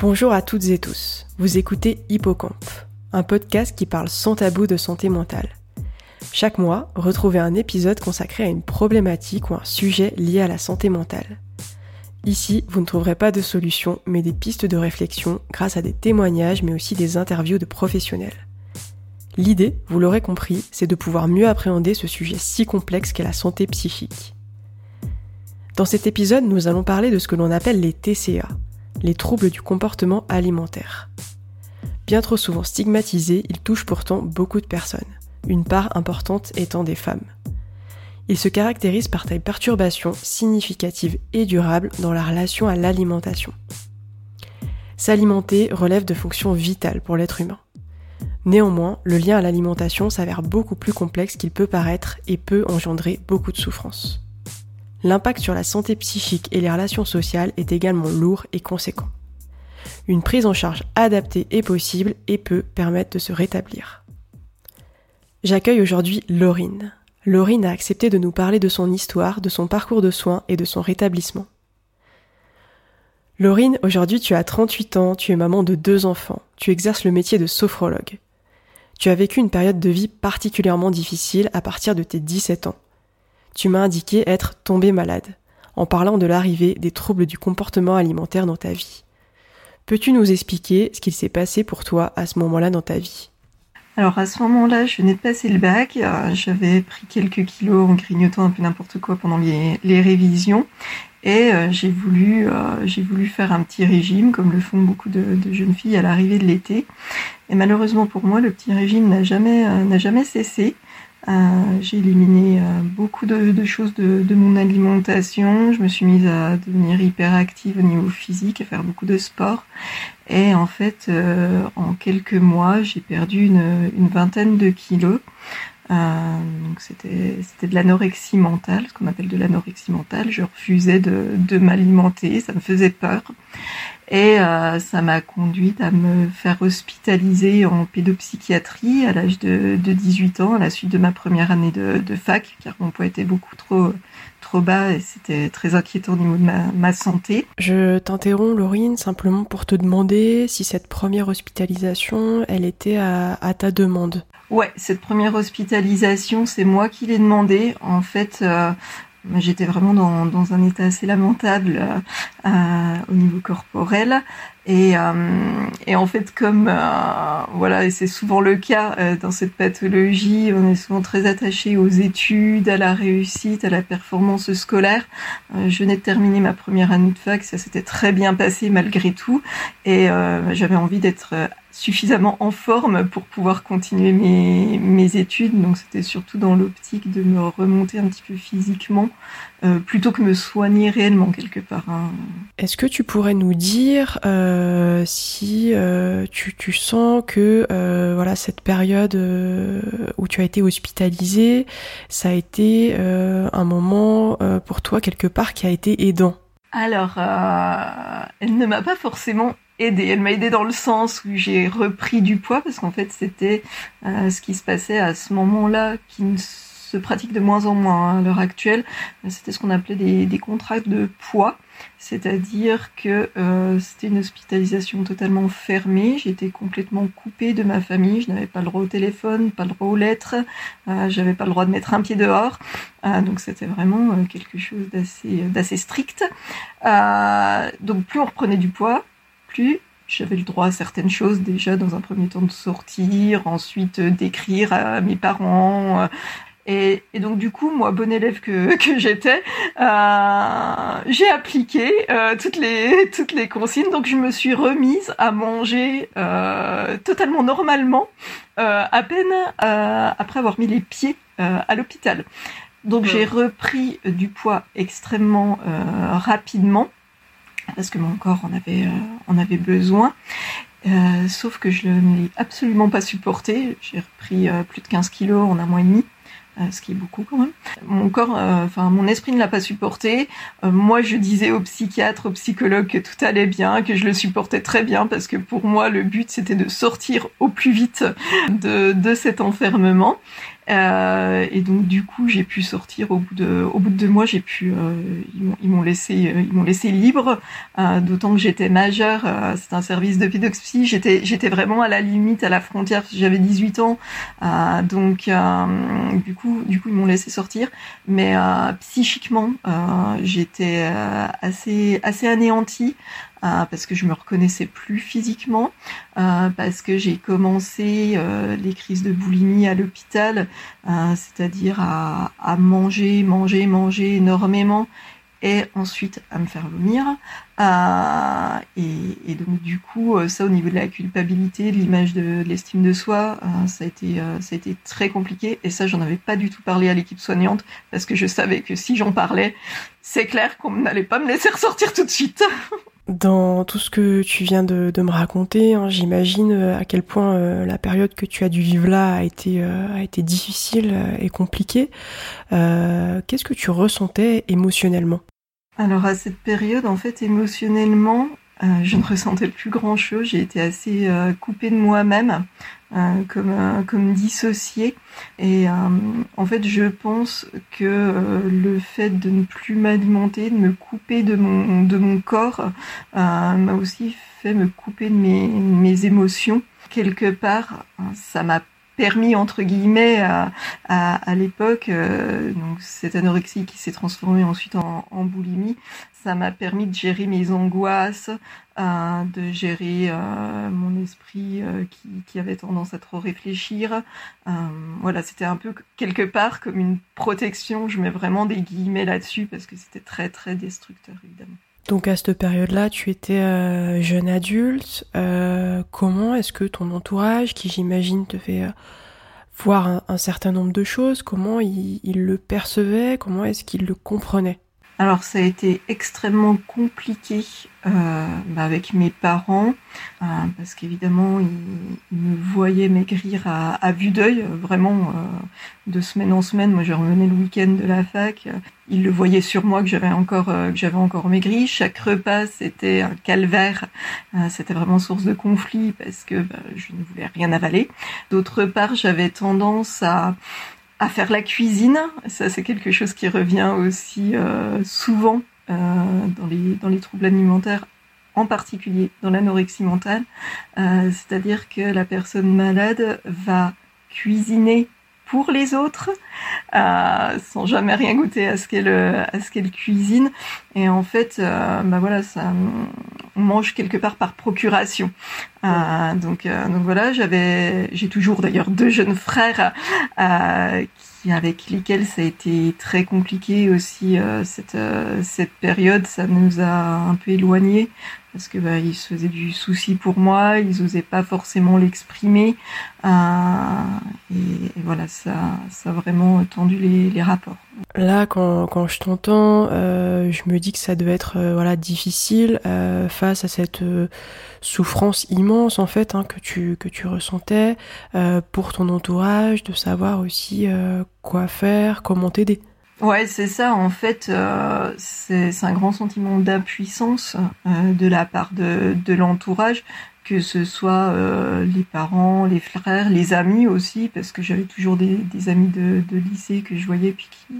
Bonjour à toutes et tous. Vous écoutez Hippocampe, un podcast qui parle sans tabou de santé mentale. Chaque mois, retrouvez un épisode consacré à une problématique ou un sujet lié à la santé mentale. Ici, vous ne trouverez pas de solution, mais des pistes de réflexion grâce à des témoignages, mais aussi des interviews de professionnels. L'idée, vous l'aurez compris, c'est de pouvoir mieux appréhender ce sujet si complexe qu'est la santé psychique. Dans cet épisode, nous allons parler de ce que l'on appelle les TCA, les troubles du comportement alimentaire. Bien trop souvent stigmatisés, ils touchent pourtant beaucoup de personnes, une part importante étant des femmes. Ils se caractérisent par des perturbations significatives et durables dans la relation à l'alimentation. S'alimenter relève de fonctions vitales pour l'être humain. Néanmoins, le lien à l'alimentation s'avère beaucoup plus complexe qu'il peut paraître et peut engendrer beaucoup de souffrance. L'impact sur la santé psychique et les relations sociales est également lourd et conséquent. Une prise en charge adaptée est possible et peut permettre de se rétablir. J'accueille aujourd'hui Laurine. Laurine a accepté de nous parler de son histoire, de son parcours de soins et de son rétablissement. Laurine, aujourd'hui tu as 38 ans, tu es maman de deux enfants, tu exerces le métier de sophrologue. Tu as vécu une période de vie particulièrement difficile à partir de tes 17 ans tu m'as indiqué être tombé malade, en parlant de l'arrivée des troubles du comportement alimentaire dans ta vie. Peux-tu nous expliquer ce qu'il s'est passé pour toi à ce moment-là dans ta vie? Alors à ce moment-là, je venais de passer le bac, euh, j'avais pris quelques kilos en grignotant un peu n'importe quoi pendant les, révisions et euh, j'ai voulu euh, voulu faire un petit régime comme le font beaucoup de, jeunes filles à l'arrivée de l'été. Et malheureusement pour moi, le petit régime n'a jamais cessé. Euh, j'ai éliminé euh, beaucoup de, choses de, mon alimentation. Je me suis mise à devenir hyperactive au niveau physique, à faire beaucoup de sport. Et en fait, euh, en quelques mois, j'ai perdu une, vingtaine de kilos. donc c'était c'était de l'anorexie mentale, ce qu'on appelle de l'anorexie mentale. Je refusais de, de m'alimenter, ça me faisait peur. Et euh, ça m'a conduite à me faire hospitaliser en pédopsychiatrie à l'âge de, de, 18 ans, à la suite de ma première année de, de fac, car mon poids était beaucoup trop trop bas et c'était très inquiétant au niveau de ma, ma santé. Je t'interromps, Laurine, simplement pour te demander si cette première hospitalisation, elle était à, à ta demande. Ouais, cette première hospitalisation, c'est moi qui l'ai demandé. En fait, euh, J'étais vraiment dans, dans, un état assez lamentable euh, euh, au niveau corporel. Et, euh, et en fait, comme euh, voilà, et c'est souvent le cas dans cette pathologie, on est souvent très attaché aux études, à la réussite, à la performance scolaire. je venais de terminer ma première année de fac, ça s'était très bien passé malgré tout, et j'avais envie d'être suffisamment en forme pour pouvoir continuer mes, mes études. Donc c'était surtout dans l'optique de me remonter un petit peu physiquement euh, plutôt que me soigner réellement quelque part. Hein. Est-ce que tu pourrais nous dire euh, si euh, tu, tu, sens que voilà cette période où tu as été hospitalisé, ça a été un moment pour toi quelque part qui a été aidant? Alors, elle ne m'a pas forcément Elle m'a aidé dans le sens où j'ai repris du poids parce qu'en fait c'était euh, ce qui se passait à ce moment-là qui se pratique de moins en moins hein, à l'heure actuelle. C'était ce qu'on appelait des, des contrats de poids, c'est-à-dire que euh, c'était une hospitalisation totalement fermée. J'étais complètement coupée de ma famille. Je n'avais pas le droit au téléphone, pas le droit aux lettres. Euh, J'avais pas le droit de mettre un pied dehors. Euh, donc c'était vraiment euh, quelque chose d'assez d'assez strict. Euh, donc plus on reprenait du poids, plus j'avais le droit à certaines choses déjà dans un premier temps de sortir, ensuite euh, d'écrire à mes parents. Euh, et, et, donc du coup, moi, bon élève que, que j'étais, euh, j'ai appliqué euh, toutes les toutes les consignes. Donc je me suis remise à manger euh, totalement normalement, à peine après avoir mis les pieds à l'hôpital. Donc j'ai repris du poids extrêmement rapidement parce que mon corps en avait, euh, besoin. Euh, sauf que je ne l'ai absolument pas supporté. J'ai repris euh, plus de 15 kilos en un mois et demi, ce qui est beaucoup quand même. Mon corps, enfin mon esprit ne l'a pas supporté. moi, je disais aux psychiatres, aux psychologues que tout allait bien, que je le supportais très bien, parce que pour moi, le but c'était de sortir au plus vite de cet enfermement. Euh, et donc du coup, j'ai pu sortir au bout de, au bout de deux mois. J'ai pu, euh, ils m'ont laissé, ils m'ont laissé libre. D'autant que j'étais majeure. C'est un service de pédoxie. J'étais, j'étais vraiment à la limite, à la frontière. J'avais 18 ans. donc du coup, du coup, ils m'ont laissé sortir. Mais psychiquement, j'étais assez, assez anéantie. Euh, parce que je me reconnaissais plus physiquement, euh, parce que j'ai commencé euh, les crises de boulimie à l'hôpital, c'est-à-dire à, à, manger, manger, manger énormément et ensuite à me faire vomir. Et, et, donc du coup, ça au niveau de la culpabilité, de l'image de, l'estime de soi, ça a été ça a été très compliqué. Et ça, j'en avais pas du tout parlé à l'équipe soignante parce que je savais que si j'en parlais, c'est clair qu'on n'allait pas me laisser ressortir tout de suite. Dans tout ce que tu viens de, me raconter, hein, j'imagine euh, à quel point euh, la période que tu as dû vivre là a été, euh, a été difficile et compliquée. Qu'est-ce que tu ressentais émotionnellement? Alors à cette période, en fait, émotionnellement, je ne ressentais plus grand-chose. J'ai été assez coupée de moi-même. Euh, comme euh, comme dissocié. Et euh, en fait je pense que le fait de ne plus m'alimenter de me couper de mon de mon corps m'a aussi fait me couper de mes mes émotions. Quelque part ça m'a permis entre guillemets à, à, l'époque donc cette anorexie qui s'est transformée ensuite en, boulimie ça m'a permis de gérer mes angoisses euh, de gérer euh, mon esprit euh, qui, qui, avait tendance à trop réfléchir. voilà, c'était un peu quelque part comme une protection. Je mets vraiment des guillemets là-dessus parce que c'était très très destructeur évidemment. Donc à cette période-là, tu étais jeune adulte. comment est-ce que ton entourage, qui j'imagine te fait voir un, certain nombre de choses, comment il, le percevait, comment est-ce qu'il le comprenait? Alors ça a été extrêmement compliqué euh, bah, avec mes parents euh, parce qu'évidemment ils, me voyaient maigrir à, vue d'œil, vraiment euh, de semaine en semaine. Moi je revenais le week-end de la fac, ils le voyaient sur moi que j'avais encore encore maigri. Chaque repas c'était un calvaire, c'était vraiment source de conflit parce que bah, je ne voulais rien avaler. D'autre part j'avais tendance à à faire la cuisine. Ça, c'est quelque chose qui revient aussi euh, souvent euh, dans, les, dans les troubles alimentaires, en particulier dans l'anorexie mentale. Euh, c'est-à-dire que la personne malade va cuisiner pour les autres, euh, sans jamais rien goûter à ce qu'elle à ce qu'elle cuisine. Et en fait, euh, bah voilà, ça, on mange quelque part par procuration. Euh, donc, donc voilà, j'avais, j'ai toujours d'ailleurs deux jeunes frères qui avec lesquels ça a été très compliqué aussi cette cette période. Ça nous a un peu éloignés parce que bah, ils se faisaient du souci pour moi, ils osaient pas forcément l'exprimer, euh, et, voilà, ça, ça a vraiment tendu les, les rapports. Là, quand, je t'entends, euh, je me dis que ça devait être euh, voilà difficile face à cette souffrance immense en fait hein, que tu que tu ressentais pour ton entourage, de savoir aussi quoi faire, comment t'aider. Ouais, c'est ça. En fait, euh, c'est un grand sentiment d'impuissance euh, de la part de, l'entourage, que ce soit euh, les parents, les frères, les amis aussi, parce que j'avais toujours des, amis de, de, lycée que je voyais puis qui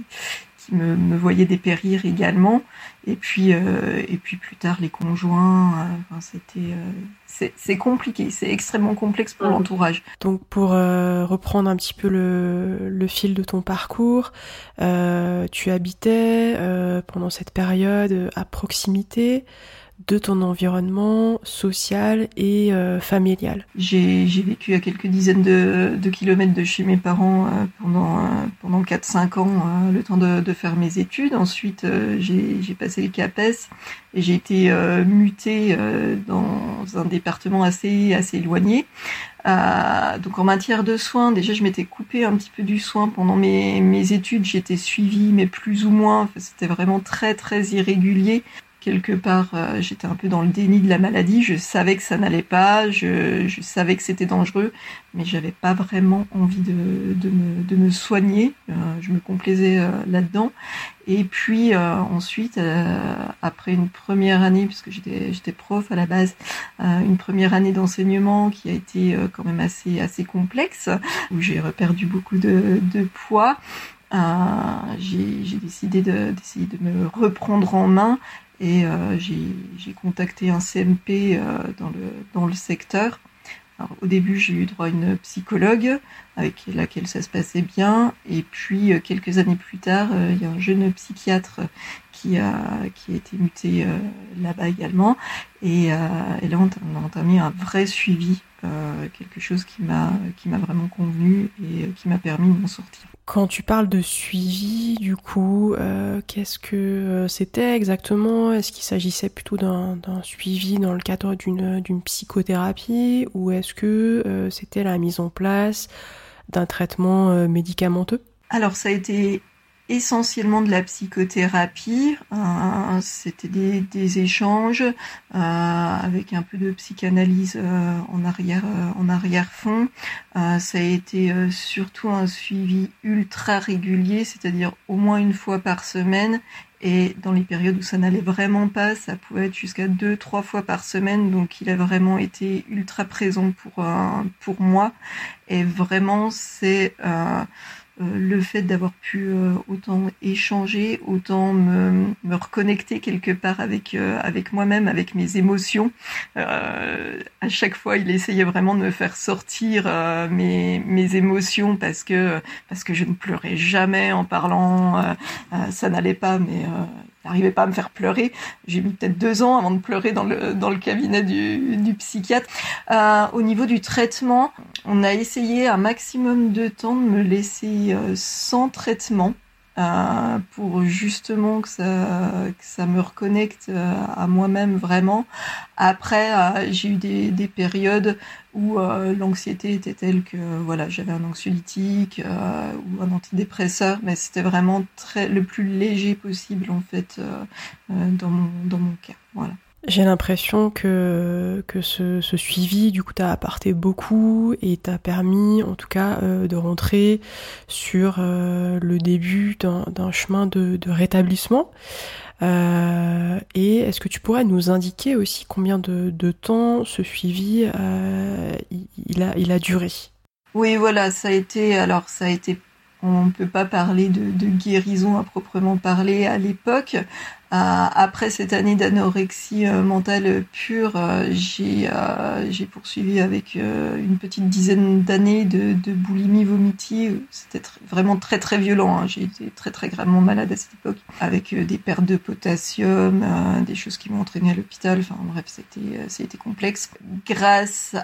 me, me voyaient dépérir également. Et puis, euh, et puis plus tard, les conjoints. Euh, enfin, c'était, euh, c'est compliqué, c'est extrêmement complexe pour l'entourage. Donc, pour reprendre un petit peu le, le fil de ton parcours, tu habitais pendant cette période à proximité de ton environnement social et euh, familial J'ai vécu à quelques dizaines de, de, kilomètres de chez mes parents euh, pendant, euh, pendant 4-5 ans, euh, le temps de, de, faire mes études. Ensuite, j'ai passé le CAPES et j'ai été mutée dans un département assez, assez éloigné. donc en matière de soins, déjà je m'étais coupée un petit peu du soin pendant mes, mes études, j'étais suivie mais plus ou moins, c'était vraiment très très irrégulier quelque part, euh, j'étais un peu dans le déni de la maladie. Je savais que ça n'allait pas, je, savais que c'était dangereux, mais j'avais pas vraiment envie de, de, me, soigner. Euh, je me complaisais euh, là-dedans. Et puis ensuite, après une première année, puisque j'étais prof à la base, une première année d'enseignement qui a été quand même assez assez complexe, où j'ai reperdu beaucoup de, de poids. J'ai décidé d'essayer de, me reprendre en main et euh, j'ai contacté un CMP euh, dans, le, dans le secteur. Alors, au début, j'ai eu droit à une psychologue avec laquelle ça se passait bien. Et puis, quelques années plus tard, il y a un jeune psychiatre qui a, qui a été muté là-bas également. Et, et, là, on a entamé un vrai suivi, quelque chose qui m'a vraiment convenu et qui m'a permis de m'en sortir. Quand tu parles de suivi, du coup, euh, qu'est-ce que euh, c'était exactement? Est-ce qu'il s'agissait plutôt d'un suivi dans le cadre d'une psychothérapie? Ou est-ce que euh, c'était la mise en place d'un traitement médicamenteux? Alors ça a été essentiellement de la psychothérapie. Euh, C'était des, des, échanges euh, avec un peu de psychanalyse euh, en arrière euh, en arrière fond. Euh, ça a été surtout un suivi ultra régulier, c'est-à-dire au moins une fois par semaine. Et dans les périodes où ça n'allait vraiment pas, ça pouvait être jusqu'à deux, trois fois par semaine. Donc il a vraiment été ultra présent pour pour moi. Et vraiment, c'est euh, le fait d'avoir pu euh, autant échanger, autant me, me, reconnecter quelque part avec euh, avec moi-même, avec mes émotions. à chaque fois, il essayait vraiment de me faire sortir mes mes émotions parce que parce que je ne pleurais jamais en parlant. ça n'allait pas, mais n'arrivais pas à me faire pleurer. J'ai mis peut-être deux ans avant de pleurer dans le, cabinet du, du psychiatre. Euh, au niveau du traitement, on a essayé un maximum de temps de me laisser euh, sans traitement. Euh, pour justement que ça, que ça me reconnecte euh, à moi-même vraiment. Après, euh, j'ai eu des, des, périodes où l'anxiété était telle que voilà, j'avais un anxiolytique ou un antidépresseur, mais c'était vraiment très le plus léger possible en fait dans mon dans mon cas. Voilà. J'ai l'impression que, que ce, suivi, du coup, t'a apporté beaucoup et t'a permis, en tout cas, euh, de rentrer sur euh, le début d'un chemin de, rétablissement. Euh, et est-ce que tu pourrais nous indiquer aussi combien de, temps ce suivi il, a, duré? Oui, voilà, ça a été, alors ça a été on ne peut pas parler de, guérison à proprement parler à l'époque. Euh, après cette année d'anorexie euh, mentale pure, euh, j'ai j'ai poursuivi avec une petite dizaine d'années de, boulimie vomitie. C'était vraiment très très violent. Hein. J'ai été très très gravement malade à cette époque, avec des pertes de potassium, des choses qui m'ont entraîné à l'hôpital. Enfin bref, c'était c'était complexe. Grâce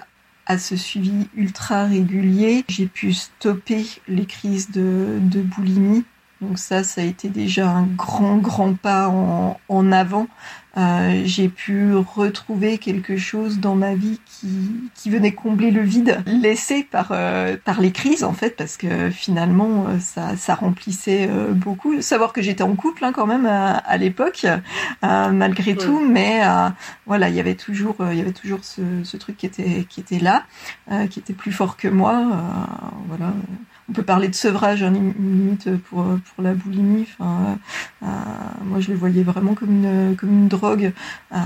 à ce suivi ultra régulier, j'ai pu stopper les crises de boulimie donc ça, ça a été déjà un grand, grand pas en, en avant. Euh, j'ai pu retrouver quelque chose dans ma vie qui, qui venait combler le vide laissé par, euh, par les crises, en fait, parce que finalement, euh, ça, ça remplissait euh, beaucoup. Savoir que j'étais en couple hein, quand même à, à l'époque, malgré tout, mais voilà, il y avait toujours, il y avait toujours ce, ce, truc qui était, qui était là, qui était plus fort que moi. voilà on peut parler de sevrage hein, limite pour pour la boulimie. Enfin, euh, moi je le voyais vraiment comme une comme une drogue. Euh,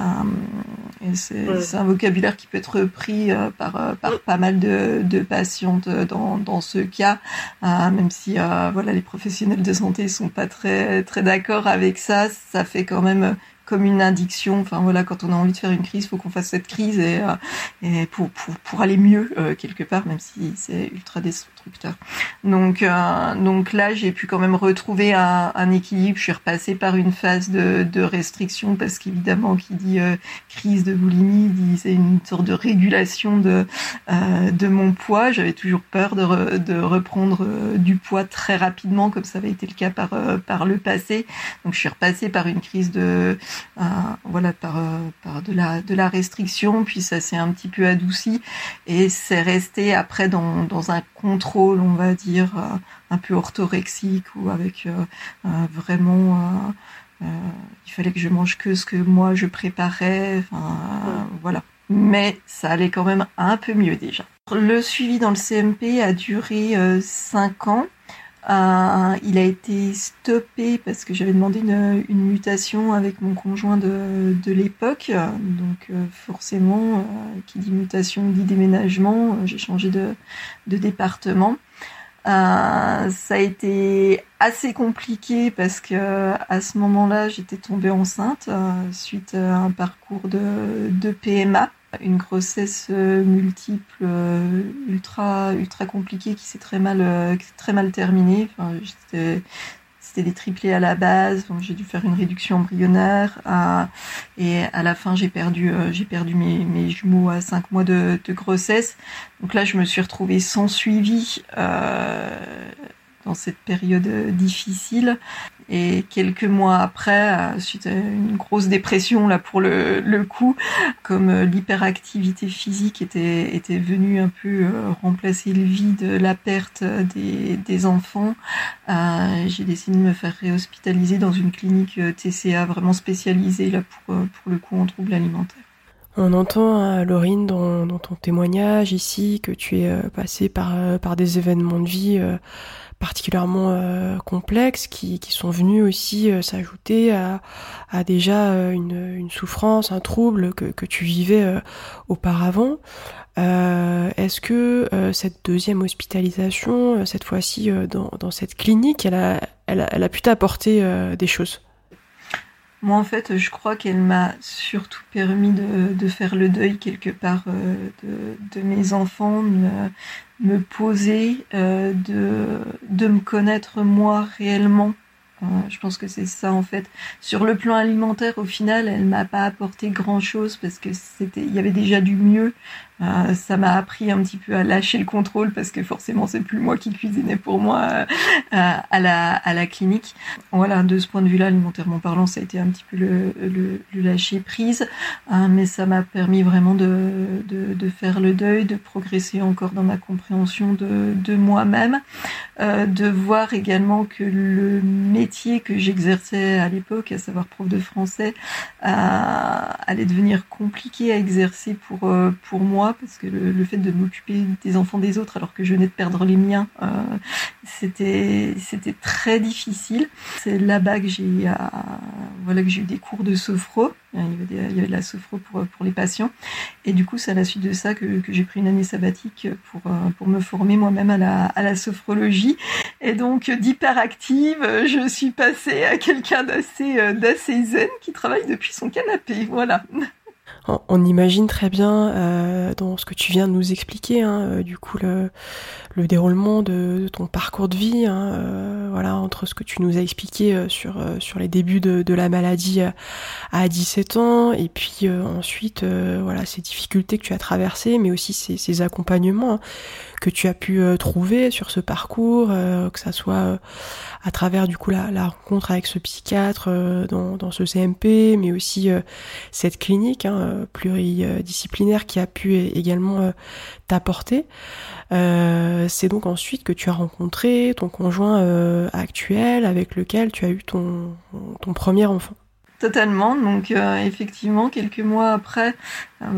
et c'est c'est un vocabulaire qui peut être pris euh, par euh, par pas mal de de patientes dans dans ce cas, euh, même si voilà les professionnels de santé sont pas très très d'accord avec ça. Ça fait quand même comme une addiction. Enfin voilà, quand on a envie de faire une crise, faut qu'on fasse cette crise et, euh, et pour, pour, pour aller mieux euh, quelque part, même si c'est ultra destructeur. Donc euh, donc là, j'ai pu quand même retrouver un, équilibre. Je suis repassée par une phase de, restriction parce qu'évidemment, qui dit crise de boulimie, dit c'est une sorte de régulation de de mon poids. J'avais toujours peur de, de reprendre du poids très rapidement, comme ça avait été le cas par par le passé. Donc je suis repassée par une crise de euh, voilà par euh, par de la de la restriction puis ça s'est un petit peu adouci et c'est resté après dans dans un contrôle on va dire euh, un peu orthorexique ou avec vraiment il fallait que je mange que ce que moi je préparais. Enfin, voilà. Mais ça allait quand même un peu mieux déjà. Le suivi dans le CMP a duré 5 ans. Euh, il a été stoppé parce que j'avais demandé une, mutation avec mon conjoint de, l'époque. Donc euh, forcément, euh, qui dit mutation dit déménagement. J'ai changé de, département. ça a été assez compliqué parce que à ce moment-là, j'étais tombée enceinte suite à un parcours de PMA une grossesse euh, multiple euh, ultra ultra compliquée qui s'est très mal euh, très mal terminée. C'était des triplés à la base donc j'ai dû faire une réduction embryonnaire et à la fin j'ai perdu j'ai perdu mes, jumeaux à 5 mois de, grossesse. Donc là je me suis retrouvée sans suivi dans cette période difficile et quelques mois après, euh, suite à une grosse dépression là pour le, coup, comme euh, l'hyperactivité physique était, était venue un peu euh, remplacer le vide, la perte des, enfants, j'ai décidé de me faire réhospitaliser dans une clinique TCA vraiment spécialisée là pour, le coup en troubles alimentaires. On entend, Laurine, dans, dans, ton témoignage ici, que tu es passée par, par des événements de vie particulièrement euh, complexes qui, qui, sont venus aussi euh, s'ajouter à, à, déjà euh, une, une, souffrance, un trouble que, que tu vivais auparavant. Est-ce que cette deuxième hospitalisation, cette fois-ci dans, dans, cette clinique, elle a, elle elle a pu t'apporter des choses? Moi, en fait, je crois qu'elle m'a surtout permis de, de, faire le deuil quelque part de, de, mes enfants, me poser, euh, de, de me connaître moi réellement. Euh, je pense que c'est ça en fait. Sur le plan alimentaire, au final, elle m'a pas apporté grand chose parce que c'était, il y avait déjà du mieux. Euh, ça m'a appris un petit peu à lâcher le contrôle parce que forcément c'est plus moi qui cuisinais pour moi euh, à la à la clinique. Voilà, de ce point de vue-là, alimentairement parlant, ça a été un petit peu le, lâcher prise, hein, mais ça m'a permis vraiment de, de, faire le deuil, de progresser encore dans ma compréhension de, de moi-même, euh, de voir également que le métier que j'exerçais à l'époque, à savoir prof de français, allait devenir compliqué à exercer pour pour moi parce que le, fait de m'occuper des enfants des autres alors que je venais de perdre les miens, euh, c'était c'était très difficile. C'est là-bas que j'ai euh, voilà que j'ai eu des cours de sophro. Il y avait, de la sophro pour pour les patients et du coup c'est à la suite de ça que, que j'ai pris une année sabbatique pour euh, pour me former moi-même à la à la sophrologie et donc d'hyperactive je suis passée à quelqu'un d'assez d'assez zen qui travaille depuis son canapé. Voilà on imagine très bien euh, dans ce que tu viens de nous expliquer, hein, euh, du coup le, le déroulement de, ton parcours de vie, hein, euh, voilà, entre ce que tu nous as expliqué sur sur les débuts de, la maladie à 17 ans, et puis ensuite voilà ces difficultés que tu as traversées, mais aussi ces, accompagnements hein, que tu as pu trouver sur ce parcours, que ça soit à travers du coup la, rencontre avec ce psychiatre dans, ce CMP, mais aussi cette clinique. Pluridisciplinaire qui a pu également euh, t'apporter. Euh, c'est donc ensuite que tu as rencontré ton conjoint euh, actuel avec lequel tu as eu ton, ton premier enfant. Totalement. Donc effectivement, quelques mois après,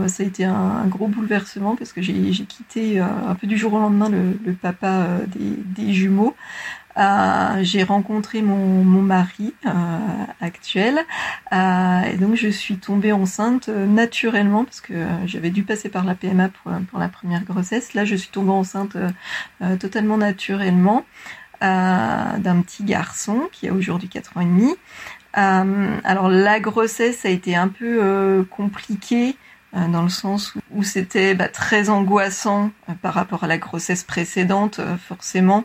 ça a été un, gros bouleversement parce que j'ai quitté un peu du jour au lendemain le, papa des, jumeaux. Euh, j'ai rencontré mon, mon mari euh, actuel euh, et donc je suis tombée enceinte naturellement parce que j'avais dû passer par la PMA pour, pour, la première grossesse. Là, je suis tombée enceinte totalement naturellement d'un petit garçon qui a aujourd'hui 4 ans et demi. alors la grossesse a été un peu compliquée dans le sens où c'était bah, très angoissant euh, par rapport à la grossesse précédente. Euh, forcément,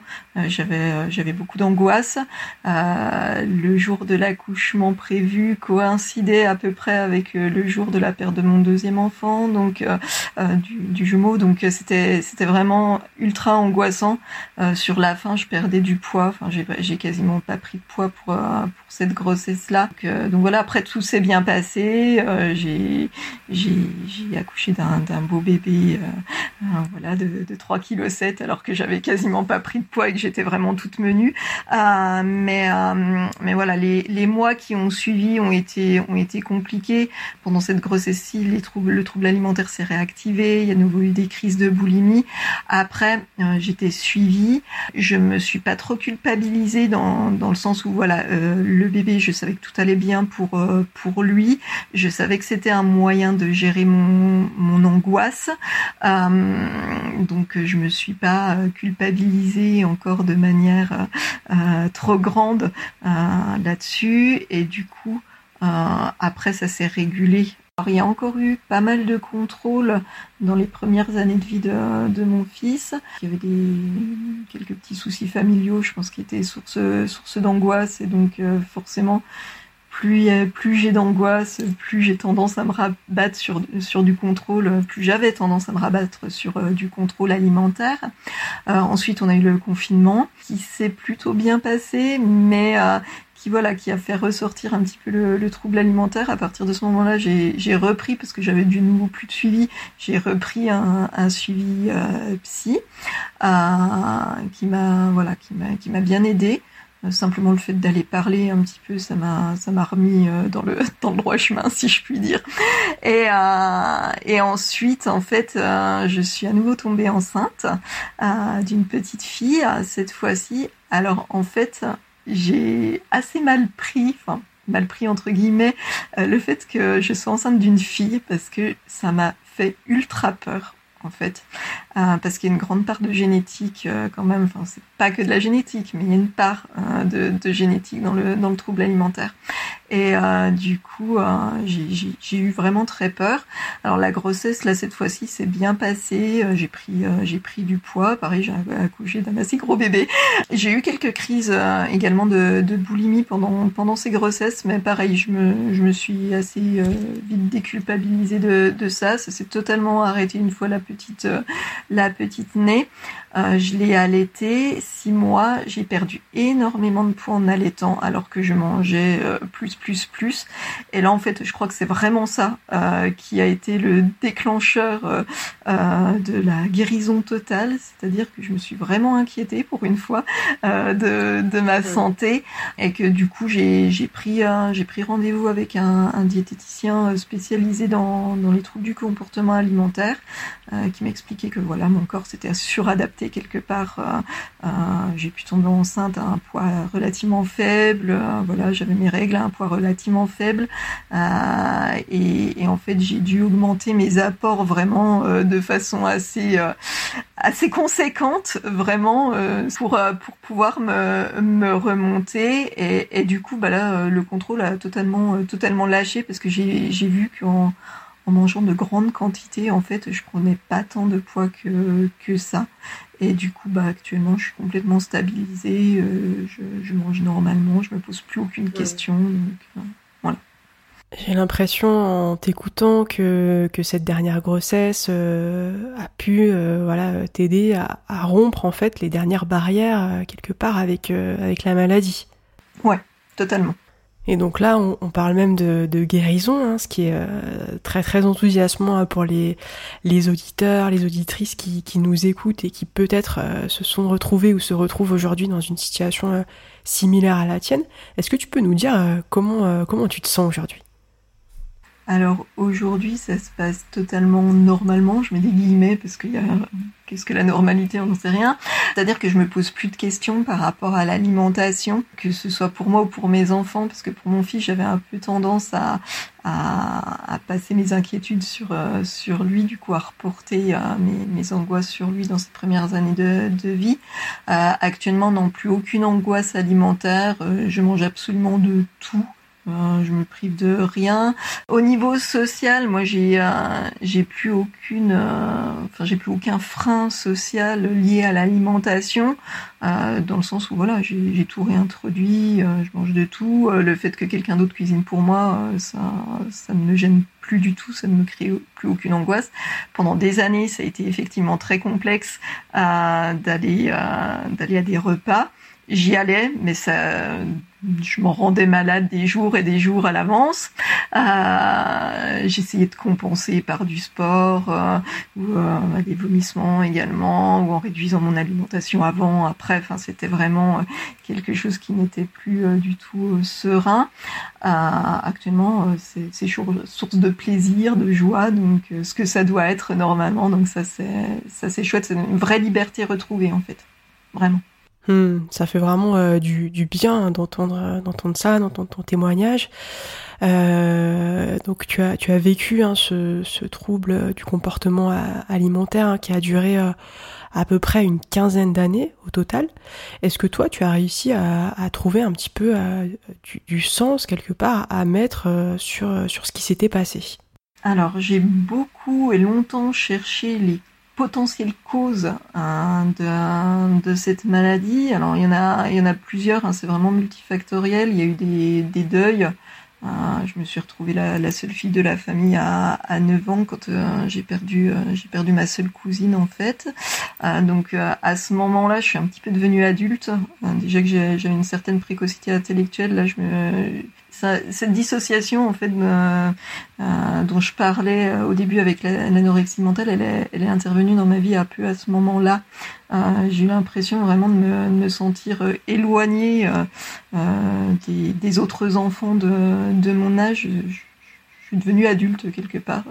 j'avais j'avais beaucoup d'angoisse. le jour de l'accouchement prévu coïncidait à peu près avec le jour de la perte de mon deuxième enfant, donc du, du, jumeau. Donc c'était c'était vraiment ultra angoissant. sur la fin, je perdais du poids. Enfin, j'ai j'ai quasiment pas pris de poids pour pour cette grossesse là. Donc, donc voilà. Après tout s'est bien passé. j'ai j'ai j'ai accouché d'un beau bébé, voilà, de, de 3 kg 7 alors que j'avais quasiment pas pris de poids et que j'étais vraiment toute menue. mais mais voilà, les, les mois qui ont suivi ont été ont été compliqués pendant cette grossesse-ci. Le trouble alimentaire s'est réactivé. Il y a nouveau eu des crises de boulimie. Après, j'étais suivie. Je me suis pas trop culpabilisée dans dans le sens où voilà, le bébé, je savais que tout allait bien pour pour lui. Je savais que c'était un moyen de gérer mon, angoisse. Euh, donc je me suis pas culpabilisée encore de manière euh, trop grande euh, là-dessus. Et du coup, après ça s'est régulé il y a encore eu pas mal de contrôles dans les premières années de vie de, de mon fils. Il y avait des, quelques petits soucis familiaux, je pense, qui étaient source, source d'angoisse. Et donc, forcément, plus, plus j'ai d'angoisse, plus j'ai tendance à me rabattre sur, du contrôle, plus j'avais tendance à me rabattre sur euh, du contrôle alimentaire. Euh, ensuite, on a eu le confinement qui s'est plutôt bien passé, mais euh, qui voilà, qui a fait ressortir un petit peu le, trouble alimentaire. À partir de ce moment-là, j'ai repris parce que j'avais du nouveau plus de suivi. J'ai repris un, suivi psy qui m'a voilà, qui m'a bien aidé. Euh, simplement le fait d'aller parler un petit peu, ça m'a ça m'a remis euh, dans le dans le droit chemin, si je puis dire. Et euh, et ensuite, en fait, je suis à nouveau tombée enceinte d'une petite fille cette fois-ci. Alors en fait, j'ai assez mal pris, enfin mal pris entre guillemets, le fait que je sois enceinte d'une fille parce que ça m'a fait ultra peur en fait, euh, parce qu'il y a une grande part de génétique euh, quand même. Enfin, c'est pas que de la génétique, mais il y a une part euh, de, de, génétique dans le dans le trouble alimentaire. Et du coup, j'ai eu vraiment très peur. Alors la grossesse là cette fois-ci c'est bien passé. j'ai pris j'ai pris du poids. Pareil, j'ai accouché d'un assez gros bébé. J'ai eu quelques crises également de, de boulimie pendant pendant ces grossesses, mais pareil, je me je me suis assez vite déculpabilisée de de ça. Ça s'est totalement arrêté une fois la petite, euh, la petite née. Euh, je l'ai allaité six mois. J'ai perdu énormément de poids en allaitant alors que je mangeais euh, plus, plus, plus. Et là, en fait, je crois que c'est vraiment ça qui a été le déclencheur de la guérison totale. C'est-à-dire que je me suis vraiment inquiétée pour une fois de, de ma santé et que du coup, j'ai pris, j'ai pris rendez-vous avec un, un diététicien spécialisé dans, dans les troubles du comportement alimentaire euh, qui m'expliquait que voilà mon corps s'était suradapté quelque part. Euh, euh, j'ai pu tomber enceinte à un poids relativement faible. voilà, j'avais mes règles à un poids relativement faible. Et, en fait, j'ai dû augmenter mes apports vraiment de façon assez assez conséquente vraiment pour pouvoir me, remonter et, du coup bah le contrôle a totalement totalement lâché parce que j'ai j'ai vu qu'en en mangeant de grandes quantités, en fait, je prenais pas tant de poids que, que ça. Et du coup, bah, actuellement, je suis complètement stabilisée, euh, je, mange normalement, je me pose plus aucune question. Donc, euh, voilà. J'ai l'impression en t'écoutant que, que cette dernière grossesse euh, a pu voilà t'aider à, à, rompre en fait les dernières barrières quelque part avec avec la maladie. Ouais, totalement. Et donc là, on, parle même de, guérison, hein, ce qui est euh, très très enthousiasmant hein, pour les, les auditeurs, les auditrices qui, qui nous écoutent et qui peut-être euh, se sont retrouvés ou se retrouvent aujourd'hui dans une situation euh, similaire à la tienne. Est-ce que tu peux nous dire comment, comment tu te sens aujourd'hui? Alors aujourd'hui, ça se passe totalement normalement. Je mets des guillemets parce qu'il y a qu'est-ce que la normalité, on n'en sait rien. C'est-à-dire que je me pose plus de questions par rapport à l'alimentation, que ce soit pour moi ou pour mes enfants, parce que pour mon fils, j'avais un peu tendance à, passer mes inquiétudes sur euh, sur lui, du coup à reporter euh, mes, angoisses sur lui dans ses premières années de, de vie. Euh, actuellement, non plus aucune angoisse alimentaire. je mange absolument de tout. Euh, je me prive de rien. Au niveau social, moi j'ai euh, j'ai plus aucune, euh, enfin j'ai plus aucun frein social lié à l'alimentation, dans le sens où voilà j'ai tout réintroduit, je mange de tout. le fait que quelqu'un d'autre cuisine pour moi, ça ça ne me gêne plus du tout, ça ne me crée plus aucune angoisse. Pendant des années, ça a été effectivement très complexe d'aller d'aller à des repas. J'y allais, mais ça, je m'en rendais malade des jours et des jours à l'avance. Euh, J'essayais de compenser par du sport, euh, ou euh, des vomissements également, ou en réduisant mon alimentation avant, après. Enfin, c'était vraiment quelque chose qui n'était plus du tout serein. actuellement, c'est source de plaisir, de joie, donc ce que ça doit être normalement. Donc ça, c'est chouette. C'est une vraie liberté retrouvée en fait, vraiment. Hmm, ça fait vraiment euh, du, bien d'entendre euh, ça, d'entendre ton témoignage. Euh, donc tu as vécu hein, ce, trouble du comportement alimentaire hein, qui a duré à peu près une quinzaine d'années au total. Est-ce que toi tu as réussi à, trouver un petit peu du, du, sens quelque part à mettre sur sur ce qui s'était passé? Alors j'ai beaucoup et longtemps cherché les potentielles causes hein, de, de, cette maladie. Alors il y en a, il y en a plusieurs, hein, c'est vraiment multifactoriel. Il y a eu des, des deuils. Euh, je me suis retrouvée la, la, seule fille de la famille à, à 9 ans quand euh, j'ai perdu, euh, j'ai perdu ma seule cousine en fait. donc à ce moment-là, je suis un petit peu devenue adulte. déjà que j'avais une certaine précocité intellectuelle, là je me cette dissociation en fait euh, dont je parlais euh, au début avec l'anorexie mentale, elle est, intervenue dans ma vie un peu à ce moment-là. Euh, j'ai eu l'impression vraiment de me, sentir éloignée des, autres enfants de, mon âge suis devenue adulte quelque part.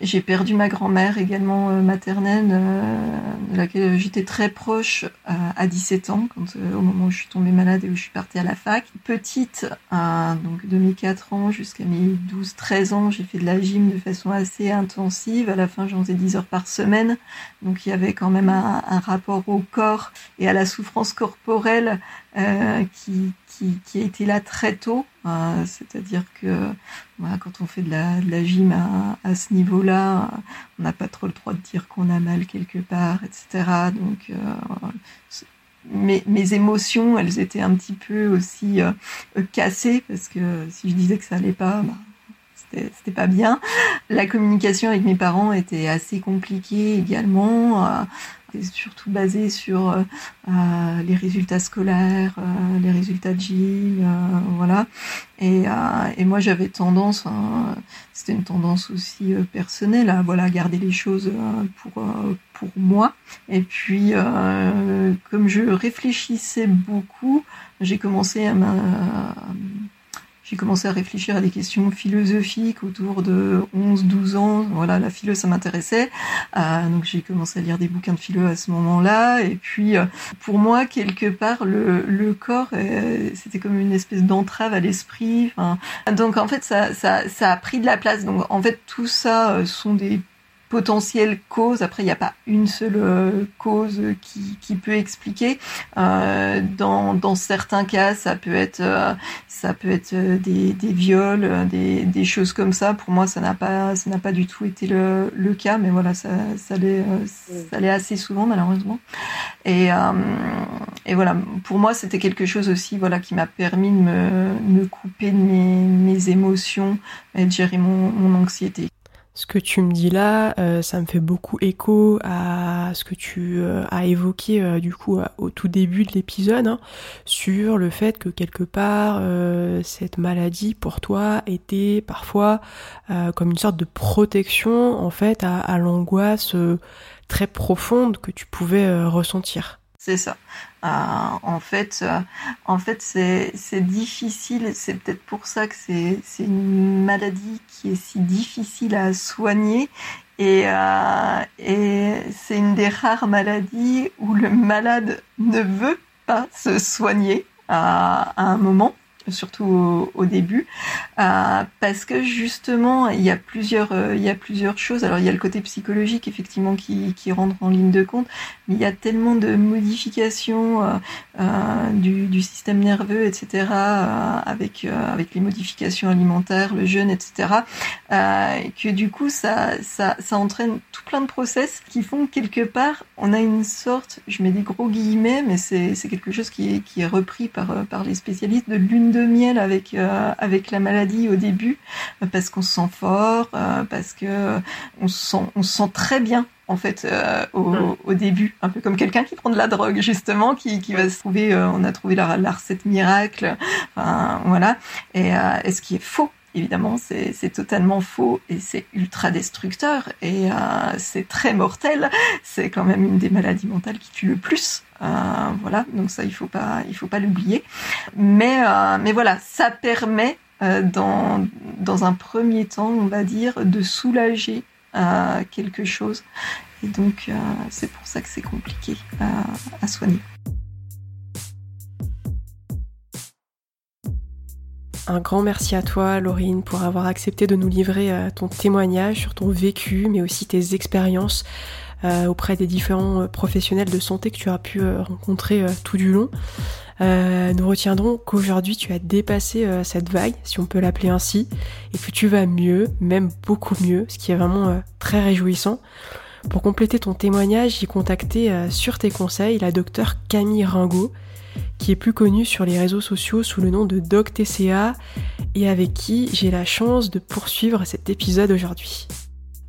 J'ai perdu ma grand-mère également euh, maternelle, euh, de laquelle j'étais très proche euh, à 17 ans, quand, au moment où je suis tombée malade et où je suis partie à la fac. Petite, donc de mes 4 ans jusqu'à mes 12-13 ans, j'ai fait de la gym de façon assez intensive. À la fin, j'en faisais 10 heures par semaine. Donc il y avait quand même un, un rapport au corps et à la souffrance corporelle euh, qui, qui, qui, a été là très tôt. Euh, C'est-à-dire que voilà, quand on fait de la, de la gym à, à ce niveau-là, on n'a pas trop le droit de dire qu'on a mal quelque part, etc. Donc, euh, mes, mes, émotions, elles étaient un petit peu aussi euh, cassées parce que si je disais que ça allait pas, bah, c'était pas bien. La communication avec mes parents était assez compliquée également. Euh, surtout basé sur euh, euh, les résultats scolaires, les résultats de gym, voilà. Et, et moi j'avais tendance, hein, c'était une tendance aussi personnelle à voilà garder les choses pour pour moi. Et puis comme je réfléchissais beaucoup, j'ai commencé à, j'ai commencé à réfléchir à des questions philosophiques autour de 11-12 ans. Voilà, la philo, ça m'intéressait. Euh, donc j'ai commencé à lire des bouquins de philo à ce moment-là. Et puis, euh, pour moi, quelque part, le, le corps, euh, c'était comme une espèce d'entrave à l'esprit. Enfin, donc en fait, ça, ça, ça a pris de la place. Donc en fait, tout ça sont des potentielles causes. Après, il n'y a pas une seule euh, cause qui, peut expliquer. Euh, dans, certains cas, ça peut être euh, ça peut être des, viols, des, choses comme ça. Pour moi, ça n'a pas ça n'a pas du tout été le, cas, mais voilà, ça ça l'est assez souvent malheureusement. Et voilà, pour moi, c'était quelque chose aussi voilà qui m'a permis de me, me couper de mes, mes émotions et de gérer mon, mon anxiété ce que tu me dis là, euh, ça me fait beaucoup écho à ce que tu euh, as évoqué euh, du coup au tout début de l'épisode hein, sur le fait que quelque part cette maladie pour toi était parfois comme une sorte de protection en fait à, à l'angoisse très profonde que tu pouvais ressentir. C'est ça. En fait, euh, en fait, c'est difficile. C'est peut-être pour ça que c'est une maladie qui est si difficile à soigner. Et, euh, et c'est une des rares maladies où le malade ne veut pas se soigner à un moment surtout au, début, euh, parce que justement il y a plusieurs euh, il y a plusieurs choses. Alors il y a le côté psychologique effectivement qui, qui rentre en ligne de compte, mais il y a tellement de modifications euh, du, du, système nerveux, etc. Avec avec les modifications alimentaires, le jeûne, etc. que du coup ça, ça ça entraîne tout plein de process qui font que quelque part on a une sorte, je mets des gros guillemets, mais c'est c'est quelque chose qui est qui est repris par par les spécialistes de lune de miel avec euh, avec la maladie au début parce qu'on se sent fort, euh, parce que on se sent on se sent très bien en fait au, au, début, un peu comme quelqu'un qui prend de la drogue justement, qui, qui va se trouver, on a trouvé la, la recette miracle, enfin, voilà, et, et ce qui est faux évidemment, c'est totalement faux et c'est ultra destructeur et euh, c'est très mortel. C'est quand même une des maladies mentales qui tue le plus. Euh, voilà, donc ça il faut pas, faut pas l'oublier. Mais euh, voilà, ça permet dans dans un premier temps, on va dire, de soulager quelque chose. Et donc c'est pour ça que c'est compliqué à soigner. Un grand merci à toi, Laurine, pour avoir accepté de nous livrer euh, ton témoignage sur ton vécu, mais aussi tes expériences euh, auprès des différents euh, professionnels de santé que tu as pu rencontrer tout du long. nous retiendrons qu'aujourd'hui tu as dépassé cette vague, si on peut l'appeler ainsi, et que tu vas mieux, même beaucoup mieux, ce qui est vraiment très réjouissant. Pour compléter ton témoignage, j'ai contacté sur tes conseils la docteure Camille Ringot, qui est plus connu sur les réseaux sociaux sous le nom de DocTCA et avec qui j'ai la chance de poursuivre cet épisode aujourd'hui.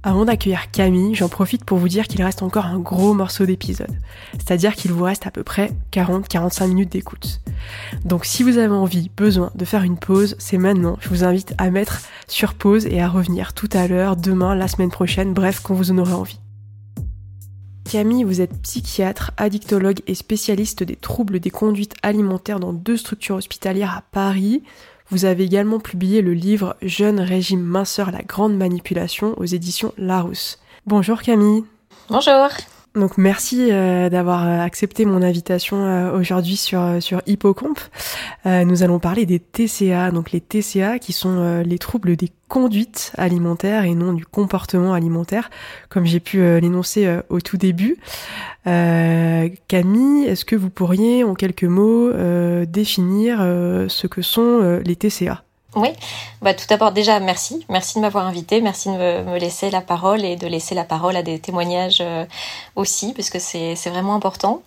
Avant d'accueillir Camille, j'en profite pour vous dire qu'il reste encore un gros morceau d'épisode. C'est-à-dire qu'il vous reste à peu près 40-45 minutes d'écoute. Donc si vous avez envie, besoin de faire une pause, c'est maintenant. Je vous invite à mettre sur pause et à revenir tout à l'heure, demain, la semaine prochaine, bref, quand vous en aurez envie. Camille, vous êtes psychiatre, addictologue et spécialiste des troubles des conduites alimentaires dans deux structures hospitalières à Paris. Vous avez également publié le livre Jeune régime minceur, la grande manipulation aux éditions Larousse. Bonjour Camille. Bonjour. Donc merci euh, d'avoir euh, accepté mon invitation euh, aujourd'hui sur sur Hippocomp. nous allons parler des TCA, donc les TCA qui sont les troubles des conduites alimentaires et non du comportement alimentaire, comme j'ai pu l'énoncer au tout début. Camille, est-ce que vous pourriez en quelques mots définir ce que sont les TCA oui, bah tout d'abord déjà merci, merci de m'avoir invité, merci de me, laisser la parole et de laisser la parole à des témoignages euh, aussi, parce que c'est vraiment important.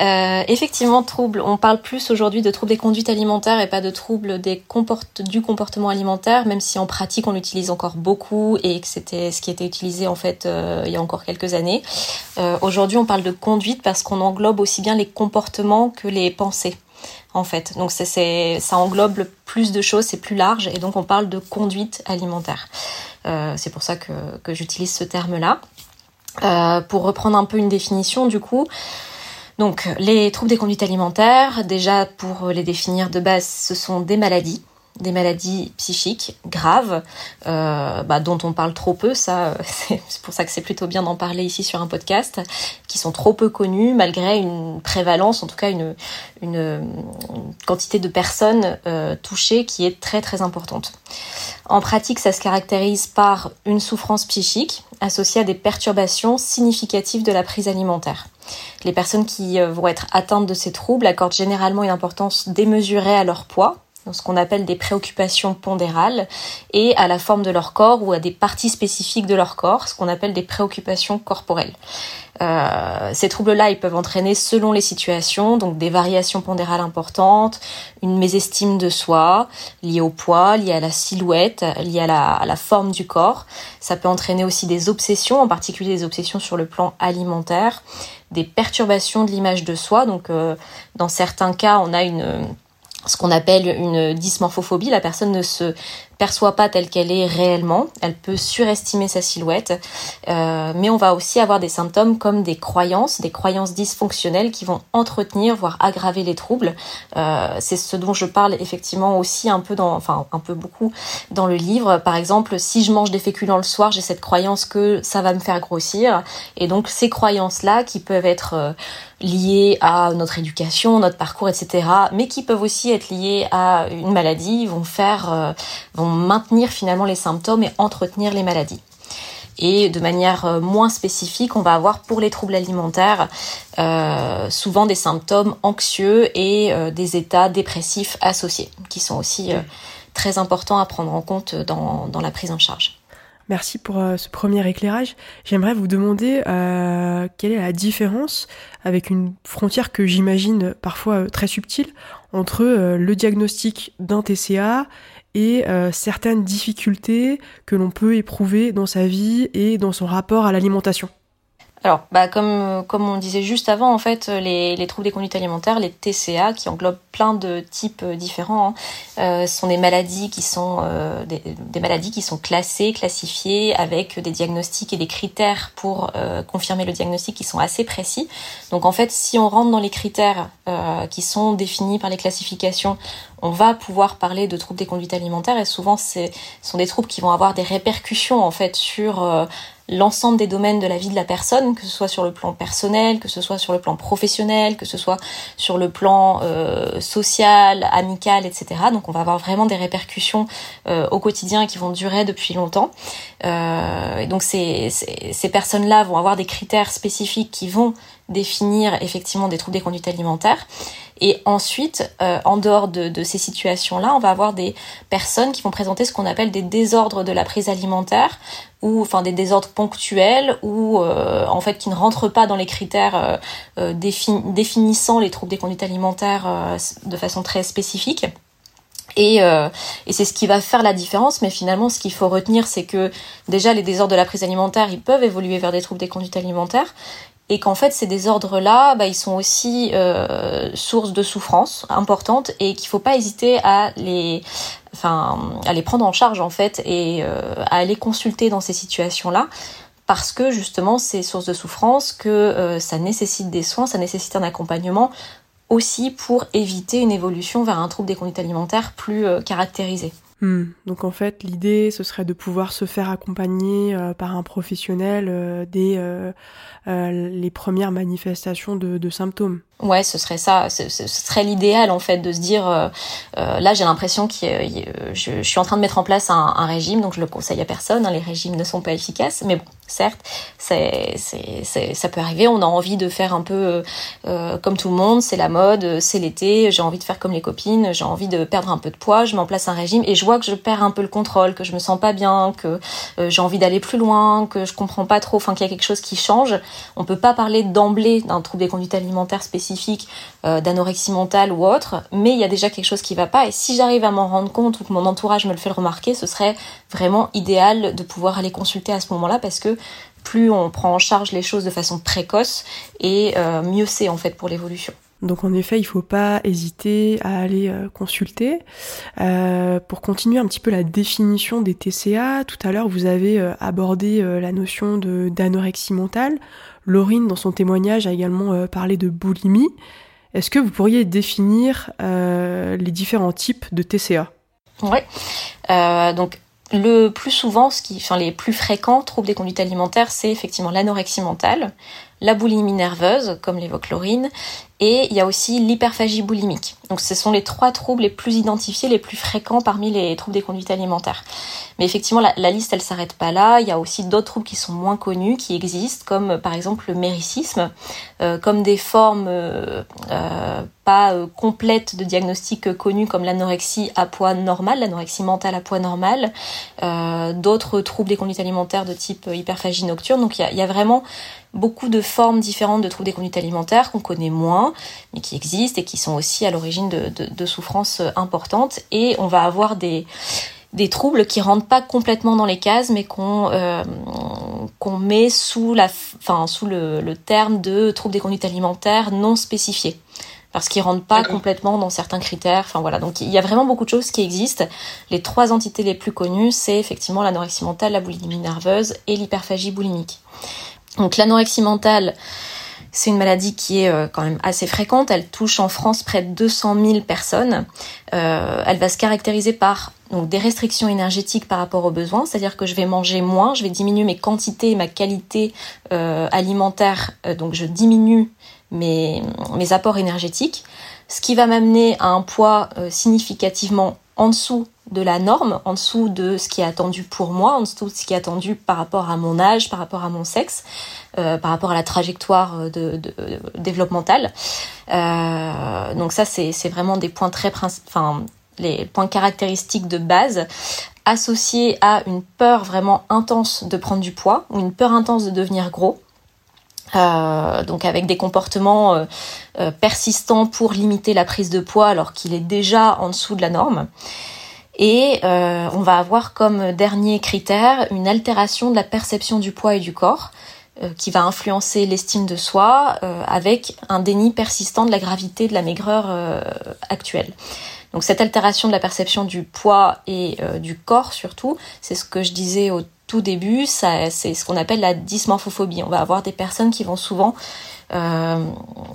Euh, effectivement, trouble, on parle plus aujourd'hui de troubles des conduites alimentaires et pas de troubles du comportement alimentaire, même si en pratique on l'utilise encore beaucoup et que c'était ce qui était utilisé en fait euh, il y a encore quelques années. Aujourd'hui, on parle de conduite parce qu'on englobe aussi bien les comportements que les pensées en fait. Donc ça englobe plus de choses, c'est plus large et donc on parle de conduite alimentaire. Euh, c'est pour ça que, que j'utilise ce terme-là. Euh, pour reprendre un peu une définition du coup, donc les troubles des conduites alimentaires, déjà pour les définir de base, ce sont des maladies des maladies psychiques graves euh, bah, dont on parle trop peu, ça c'est pour ça que c'est plutôt bien d'en parler ici sur un podcast, qui sont trop peu connus malgré une prévalence, en tout cas une, quantité de personnes euh, touchées qui est très très importante. En pratique, ça se caractérise par une souffrance psychique associée à des perturbations significatives de la prise alimentaire. Les personnes qui euh, vont être atteintes de ces troubles accordent généralement une importance démesurée à leur poids, ce qu'on appelle des préoccupations pondérales, et à la forme de leur corps ou à des parties spécifiques de leur corps, ce qu'on appelle des préoccupations corporelles. Euh, ces troubles-là, ils peuvent entraîner, selon les situations, donc des variations pondérales importantes, une mésestime de soi, liée au poids, liée à la silhouette, liée à la, à la forme du corps. Ça peut entraîner aussi des obsessions, en particulier des obsessions sur le plan alimentaire, des perturbations de l'image de soi. Donc, euh, dans certains cas, on a une ce qu'on appelle une dysmorphophobie. La personne ne se perçoit pas telle qu'elle est réellement. Elle peut surestimer sa silhouette. Euh, mais on va aussi avoir des symptômes comme des croyances, des croyances dysfonctionnelles qui vont entretenir, voire aggraver les troubles. Euh, c'est ce dont je parle effectivement aussi un peu dans, enfin un peu beaucoup dans le livre. Par exemple, si je mange des féculents le soir, j'ai cette croyance que ça va me faire grossir. Et donc ces croyances-là qui peuvent être euh, liées à notre éducation, notre parcours, etc., mais qui peuvent aussi être liées à une maladie, vont faire, euh, vont maintenir finalement les symptômes et entretenir les maladies. Et de manière euh, moins spécifique, on va avoir pour les troubles alimentaires euh, souvent des symptômes anxieux et euh, des états dépressifs associés, qui sont aussi très importants à prendre en compte dans, dans la prise en charge. Merci pour ce premier éclairage. J'aimerais vous demander quelle est la différence avec une frontière que j'imagine parfois très subtile entre le diagnostic d'un TCA et euh, certaines difficultés que l'on peut éprouver dans sa vie et dans son rapport à l'alimentation? Alors, bah, comme, comme on disait juste avant, en fait, les, les troubles des conduites alimentaires, les TCA, qui englobent plein de types euh, différents, hein, euh, sont des maladies qui sont euh, des, maladies qui sont classées, classifiées, avec des diagnostics et des critères pour confirmer le diagnostic qui sont assez précis. Donc, en fait, si on rentre dans les critères qui sont définis par les classifications, on va pouvoir parler de troubles des conduites alimentaires et souvent ce sont des troubles qui vont avoir des répercussions en fait sur l'ensemble des domaines de la vie de la personne, que ce soit sur le plan personnel, que ce soit sur le plan professionnel, que ce soit sur le plan euh, social, amical, etc. Donc on va avoir vraiment des répercussions euh, au quotidien qui vont durer depuis longtemps. Euh, et donc ces, ces, personnes-là vont avoir des critères spécifiques qui vont définir effectivement des troubles des conduites alimentaires. Et ensuite, en dehors de, de ces situations-là, on va avoir des personnes qui vont présenter ce qu'on appelle des désordres de la prise alimentaire, ou enfin des désordres ponctuels, ou euh, en fait qui ne rentrent pas dans les critères euh, euh définissant les troubles des conduites alimentaires de façon très spécifique. Et, c'est ce qui va faire la différence, mais finalement, ce qu'il faut retenir, c'est que déjà, les désordres de la prise alimentaire, ils peuvent évoluer vers des troubles des conduites alimentaires, et qu'en fait ces désordres-là, bah, ils sont aussi euh, source de souffrance importante et qu'il faut pas hésiter à les, enfin, à les prendre en charge en fait et euh, à aller consulter dans ces situations-là parce que justement c'est source de souffrance, que euh, ça nécessite des soins, ça nécessite un accompagnement aussi pour éviter une évolution vers un trouble des conduites alimentaires plus euh, caractérisé. Hmm. Donc en fait, l'idée, ce serait de pouvoir se faire accompagner euh, par un professionnel euh, dès euh, euh, les premières manifestations de, de, symptômes. Ouais, ce serait ça. Ce, ce serait l'idéal en fait de se dire. Euh, euh, là, j'ai l'impression que je, je, suis en train de mettre en place un, un, régime, donc je le conseille à personne. Hein, les régimes ne sont pas efficaces, mais bon, certes, ça peut arriver. On a envie de faire un peu comme tout le monde. C'est la mode, c'est l'été. J'ai envie de faire comme les copines. J'ai envie de perdre un peu de poids. Je mets en place un régime et je vois que je perds un peu le contrôle, que je me sens pas bien, que j'ai envie d'aller plus loin, que je comprends pas trop, enfin qu'il y a quelque chose qui change. On peut pas parler d'emblée d'un trouble des conduites alimentaires spécifique, euh, d'anorexie mentale ou autre, mais il y a déjà quelque chose qui va pas. Et si j'arrive à m'en rendre compte ou que mon entourage me le fait remarquer, ce serait vraiment idéal de pouvoir aller consulter à ce moment-là parce que plus on prend en charge les choses de façon précoce et euh, mieux c'est en fait pour l'évolution. Donc en effet, il ne faut pas hésiter à aller euh, consulter. Euh, pour continuer un petit peu la définition des TCA, tout à l'heure vous avez abordé la notion de d'anorexie mentale. Laurine, dans son témoignage, a également parlé de boulimie. Est-ce que vous pourriez définir les différents types de TCA Oui. donc le plus souvent, ce qui, enfin les plus fréquents troubles des conduites alimentaires, c'est effectivement l'anorexie mentale, la boulimie nerveuse, comme l'évoque et il y a aussi l'hyperphagie boulimique. Donc ce sont les trois troubles les plus identifiés, les plus fréquents parmi les troubles des conduites alimentaires. Mais effectivement, la, liste, elle s'arrête pas là. Il y a aussi d'autres troubles qui sont moins connus, qui existent, comme par exemple le méricisme, euh, comme des formes euh, euh, pas euh, complètes de diagnostic connues, comme l'anorexie à poids normal, l'anorexie mentale à poids normal, euh, d'autres troubles des conduites alimentaires de type hyperphagie nocturne. Donc il y a vraiment beaucoup de formes différentes de troubles des conduites alimentaires qu'on connaît moins, mais qui existent et qui sont aussi à l'origine de, de, de, souffrances importantes. Et on va avoir des, des troubles qui rentrent pas complètement dans les cases, mais qu'on euh, qu'on met sous, la, enfin, sous le, le terme de troubles des conduites alimentaires non spécifiés parce qu'ils rentrent pas complètement dans certains critères. Enfin voilà, donc il y a vraiment beaucoup de choses qui existent. Les trois entités les plus connues, c'est effectivement l'anorexie mentale, la boulimie nerveuse et l'hyperphagie boulimique. Donc l'anorexie mentale, c'est une maladie qui est euh, quand même assez fréquente. Elle touche en France près de 200 000 personnes. Euh, elle va se caractériser par donc, des restrictions énergétiques par rapport aux besoins, c'est-à-dire que je vais manger moins, je vais diminuer mes quantités et ma qualité euh, alimentaire, donc je diminue mes, apports énergétiques, ce qui va m'amener à un poids significativement en dessous de la norme, en dessous de ce qui est attendu pour moi, en dessous de ce qui est attendu par rapport à mon âge, par rapport à mon sexe, euh, par rapport à la trajectoire de, développementale. Euh, donc ça, c'est vraiment des points très enfin les points caractéristiques de base associés à une peur vraiment intense de prendre du poids ou une peur intense de devenir gros. Euh, donc avec des comportements persistants pour limiter la prise de poids alors qu'il est déjà en dessous de la norme. Et euh, on va avoir comme dernier critère une altération de la perception du poids et du corps, qui va influencer l'estime de soi avec un déni persistant de la gravité de la maigreur actuelle. Donc cette altération de la perception du poids et du corps surtout, c'est ce que je disais au tout début, c'est ce qu'on appelle la dysmorphophobie. On va avoir des personnes qui vont souvent euh,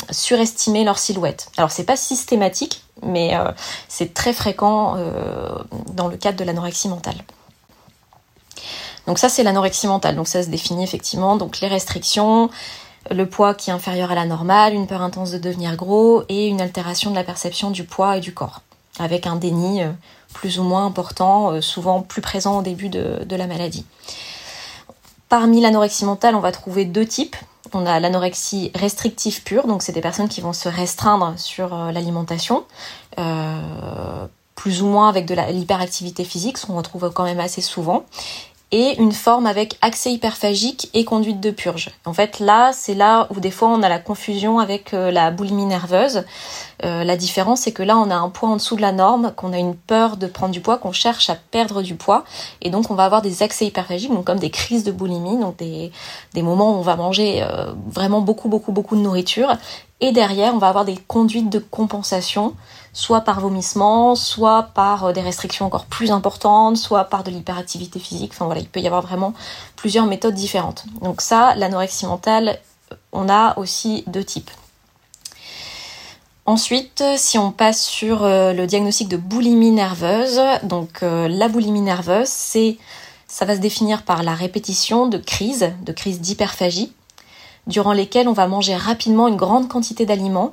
surestimer leur silhouette. Alors c'est pas systématique, mais euh, c'est très fréquent euh, dans le cadre de l'anorexie mentale. Donc ça c'est l'anorexie mentale. Donc ça se définit effectivement donc les restrictions, le poids qui est inférieur à la normale, une peur intense de devenir gros et une altération de la perception du poids et du corps, avec un déni plus ou moins important, souvent plus présent au début de la maladie. Parmi l'anorexie mentale, on va trouver deux types. On a l'anorexie restrictive pure, donc c'est des personnes qui vont se restreindre sur euh, l'alimentation, euh, plus ou moins avec de l'hyperactivité physique, ce qu'on retrouve quand même assez souvent et une forme avec accès hyperphagique et conduite de purge. En fait, là, c'est là où des fois on a la confusion avec euh, la boulimie nerveuse. Euh, la différence, c'est que là, on a un poids en dessous de la norme, qu'on a une peur de prendre du poids, qu'on cherche à perdre du poids, et donc on va avoir des accès hyperphagiques, donc comme des crises de boulimie, donc des, des moments où on va manger euh, vraiment beaucoup, beaucoup, beaucoup de nourriture, et derrière, on va avoir des conduites de compensation soit par vomissement, soit par euh, des restrictions encore plus importantes, soit par de l'hyperactivité physique. Enfin voilà, il peut y avoir vraiment plusieurs méthodes différentes. Donc ça, l'anorexie mentale, on a aussi deux types. Ensuite, si on passe sur euh, le diagnostic de boulimie nerveuse, donc euh, la boulimie nerveuse, c'est ça va se définir par la répétition de crises, de crises d'hyperphagie, durant lesquelles on va manger rapidement une grande quantité d'aliments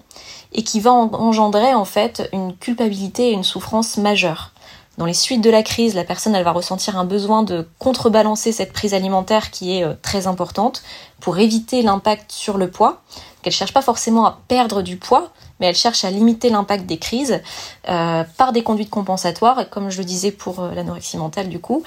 et qui va engendrer en fait une culpabilité et une souffrance majeure. Dans les suites de la crise, la personne elle va ressentir un besoin de contrebalancer cette prise alimentaire qui est euh, très importante pour éviter l'impact sur le poids. Qu'elle cherche pas forcément à perdre du poids, mais elle cherche à limiter l'impact des crises euh, par des conduites compensatoires. Comme je le disais pour euh, l'anorexie mentale du coup,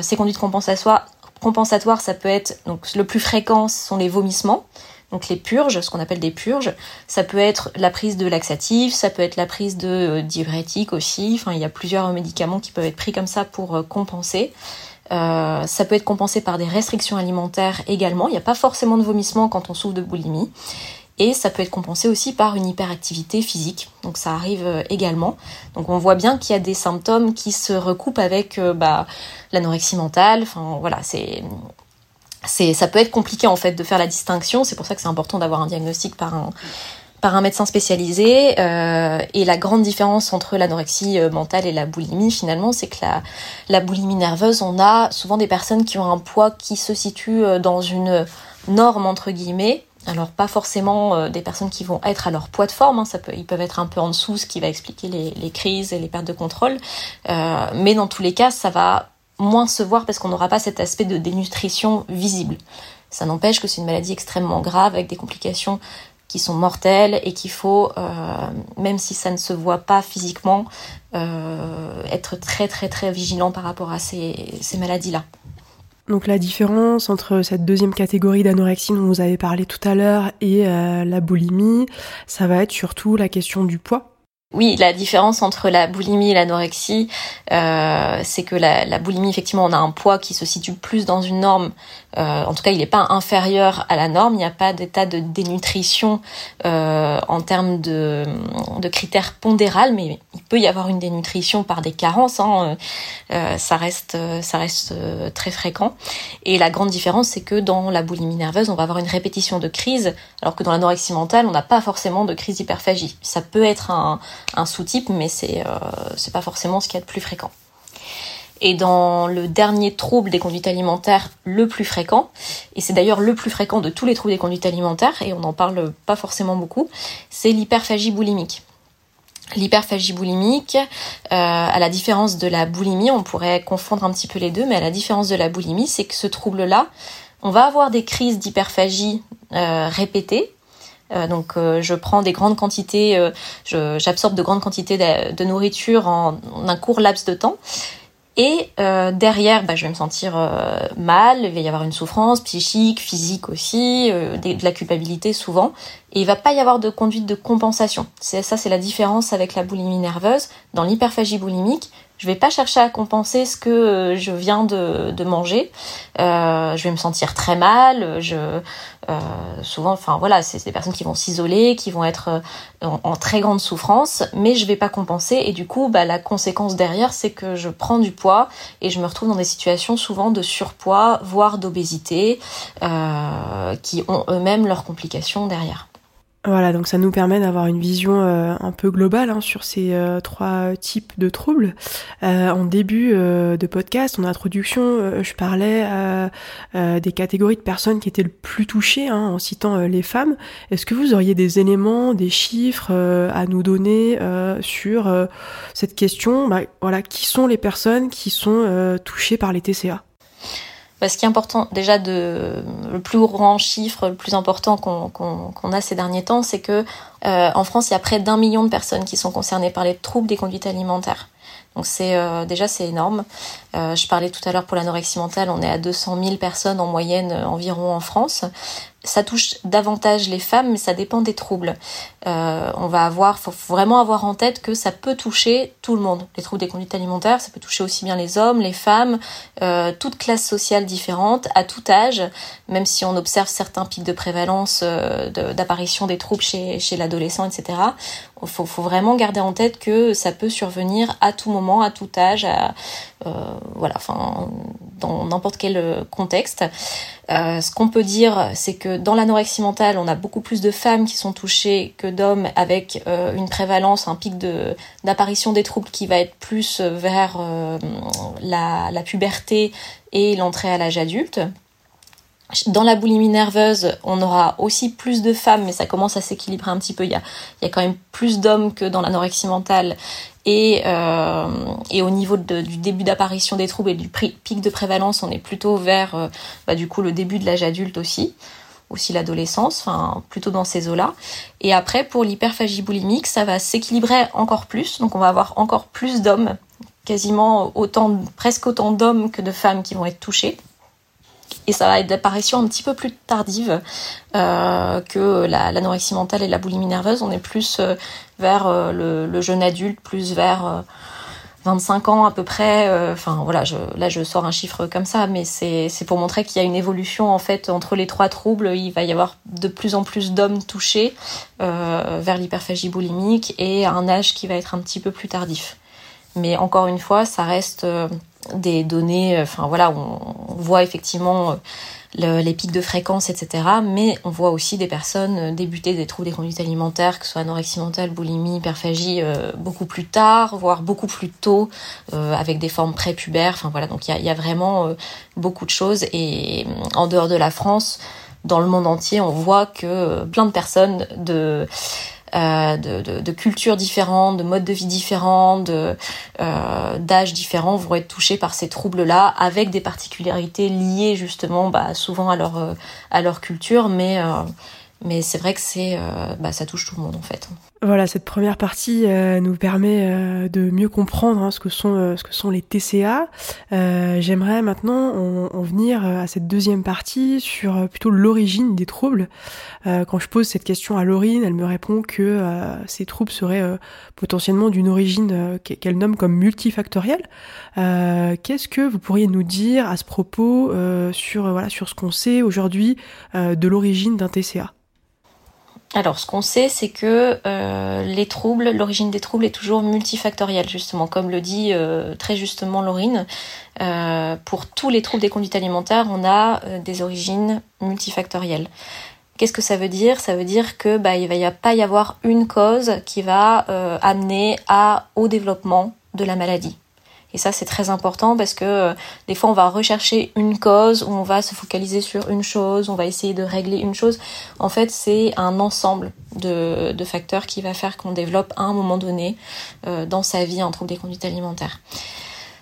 ces conduites compensatoires, compensatoires, ça peut être donc le plus fréquent, ce sont les vomissements. Donc les purges, ce qu'on appelle des purges, ça peut être la prise de laxatifs, ça peut être la prise de euh, diurétiques aussi. Enfin, il y a plusieurs médicaments qui peuvent être pris comme ça pour euh, compenser. Euh, ça peut être compensé par des restrictions alimentaires également. Il n'y a pas forcément de vomissement quand on souffre de boulimie. Et ça peut être compensé aussi par une hyperactivité physique. Donc ça arrive également. Donc on voit bien qu'il y a des symptômes qui se recoupent avec bah, l'anorexie mentale. Enfin voilà, c'est ça peut être compliqué en fait de faire la distinction. C'est pour ça que c'est important d'avoir un diagnostic par un par un médecin spécialisé. Euh, et la grande différence entre l'anorexie euh, mentale et la boulimie, finalement, c'est que la, la boulimie nerveuse, on a souvent des personnes qui ont un poids qui se situe euh, dans une norme entre guillemets. Alors pas forcément des personnes qui vont être à leur poids de forme, ils peuvent être un peu en dessous, ce qui va expliquer les, crises et les pertes de contrôle. mais dans tous les cas, ça va moins se voir parce qu'on n'aura pas cet aspect de dénutrition visible. Ça n'empêche que c'est une maladie extrêmement grave avec des complications qui sont mortelles et qu'il faut, euh, même si ça ne se voit pas physiquement, euh, être très très très vigilant par rapport à ces maladies-là. Donc la différence entre cette deuxième catégorie d'anorexie dont vous avez parlé tout à l'heure et euh, la boulimie, ça va être surtout la question du poids oui, la différence entre la boulimie et l'anorexie, euh, c'est que la, boulimie, effectivement, on a un poids qui se situe plus dans une norme euh, en tout cas il n'est pas inférieur à la norme, il n'y a pas d'état de dénutrition euh, en termes de, critères pondérales, mais il peut y avoir une dénutrition par des carences, hein, euh, ça reste, ça reste très fréquent. Et la grande différence, c'est que dans la boulimie nerveuse, on va avoir une répétition de crise, alors que dans l'anorexie mentale, on n'a pas forcément de crise d'hyperphagie. Ça peut être un, un sous-type, mais c'est c'est pas forcément ce qu'il y a de plus fréquent. Et dans le dernier trouble des conduites alimentaires le plus fréquent, et c'est d'ailleurs le plus fréquent de tous les troubles des conduites alimentaires, et on n'en parle pas forcément beaucoup, c'est l'hyperphagie boulimique. L'hyperphagie boulimique, euh, à la différence de la boulimie, on pourrait confondre un petit peu les deux, mais à la différence de la boulimie, c'est que ce trouble-là, on va avoir des crises d'hyperphagie euh, répétées, euh, donc je prends des grandes quantités, j'absorbe de grandes quantités de, nourriture en, un court laps de temps. Et euh, derrière, bah, je vais me sentir euh, mal, il va y avoir une souffrance psychique, physique aussi, euh, de, la culpabilité souvent, et il va pas y avoir de conduite de compensation. C'est ça, c'est la différence avec la boulimie nerveuse. Dans l'hyperphagie boulimique, Je vais pas chercher à compenser ce que je viens de, manger. Euh, je vais me sentir très mal. Je euh, souvent, enfin voilà, c'est des personnes qui vont s'isoler, qui vont être euh, en, très grande souffrance, mais je vais pas compenser. Et du coup, bah, la conséquence derrière, c'est que je prends du poids et je me retrouve dans des situations souvent de surpoids, voire d'obésité, euh, qui ont eux-mêmes leurs complications derrière. Voilà, donc ça nous permet d'avoir une vision euh, un peu globale hein, sur ces euh, trois types de troubles. Euh, en début de podcast, en introduction, je parlais des catégories de personnes qui étaient le plus touchées, hein, en citant les femmes. Est-ce que vous auriez des éléments, des chiffres à nous donner sur cette question? Bah, Voilà, qui sont les personnes qui sont touchées par les TCA ce qui est important déjà de le plus grand chiffre, le plus important qu'on a ces derniers temps, c'est que euh, en France il y a près d'un million de personnes qui sont concernées par les troubles des conduites alimentaires. Donc c'est euh, déjà c'est énorme. Euh, je parlais tout à l'heure pour l'anorexie mentale, on est à 200 000 personnes en moyenne environ en France ça touche davantage les femmes, mais ça dépend des troubles. Euh, on va avoir, faut vraiment avoir en tête que ça peut toucher tout le monde. Les troubles des conduites alimentaires, ça peut toucher aussi bien les hommes, les femmes, euh, toutes classes sociales différentes, à tout âge. Même si on observe certains pics de prévalence euh, d'apparition des troubles chez l'adolescent, etc. Faut, faut, vraiment garder en tête que ça peut survenir à tout moment, à tout âge, à, euh, voilà, enfin, dans n'importe quel contexte. Euh, ce qu'on peut dire, c'est que dans l'anorexie mentale, on a beaucoup plus de femmes qui sont touchées que d'hommes, avec euh, une prévalence, un pic d'apparition des troubles qui va être plus vers euh, la puberté et l'entrée à l'âge adulte. Dans la boulimie nerveuse, on aura aussi plus de femmes, mais ça commence à s'équilibrer un petit peu. Il y a, quand même plus d'hommes que dans l'anorexie mentale. Et, euh, au niveau du début d'apparition des troubles et du pic de prévalence, on est plutôt vers euh, bah, du coup le début de l'âge adulte aussi, aussi l'adolescence, enfin plutôt dans ces eaux-là. Et après pour l'hyperphagie boulimique, ça va s'équilibrer encore plus, donc on va avoir encore plus d'hommes, quasiment autant, presque autant d'hommes que de femmes qui vont être touchés et ça va être d'apparition un petit peu plus tardive euh, que l'anorexie mentale et la boulimie nerveuse. On est plus euh, vers euh, le, jeune adulte, plus vers 25 ans à peu près. Enfin voilà, là je sors un chiffre comme ça, mais c'est pour montrer qu'il y a une évolution en fait entre les trois troubles. Il va y avoir de plus en plus d'hommes touchés vers l'hyperphagie boulimique et un âge qui va être un petit peu plus tardif. Mais encore une fois, ça reste des données, euh, enfin voilà, on, voit effectivement euh, les pics de fréquence, etc. Mais on voit aussi des personnes euh, débuter des troubles des conduites alimentaires, que ce soit anorexie mentale, boulimie, hyperphagie, beaucoup plus tard, voire beaucoup plus tôt, avec des formes prépubères. Enfin voilà, donc il y a, vraiment beaucoup de choses. Et en dehors de la France, dans le monde entier, on voit que plein de personnes de euh, de, de, cultures différentes, de modes de vie différents, de euh, d'âges différents vont être touchés par ces troubles-là, avec des particularités liées justement bah, souvent à leur euh, à leur culture, mais mais c'est vrai que c'est bah, ça touche tout le monde en fait. Voilà, cette première partie euh, nous permet euh, de mieux comprendre hein, ce, que sont, euh, ce que sont les TCA. J'aimerais maintenant en, venir à cette deuxième partie sur plutôt l'origine des troubles. quand je pose cette question à Laurine, elle me répond que ces troubles seraient potentiellement d'une origine qu'elle nomme comme multifactorielle. Qu'est-ce que vous pourriez nous dire à ce propos sur, voilà, sur ce qu'on sait aujourd'hui de l'origine d'un TCA alors, ce qu'on sait, c'est que euh, les troubles, l'origine des troubles est toujours multifactorielle, justement, comme le dit euh, très justement Laurine. Euh, pour tous les troubles des conduites alimentaires, on a des origines multifactorielles. Qu'est-ce que ça veut dire? Ça veut dire que bah, il va pas y avoir une cause qui va amener à au développement de la maladie. Et ça, c'est très important parce que euh, des fois, on va rechercher une cause ou on va se focaliser sur une chose, on va essayer de régler une chose. En fait, c'est un ensemble de, facteurs qui va faire qu'on développe à un moment donné euh, dans sa vie un trouble des conduites alimentaires.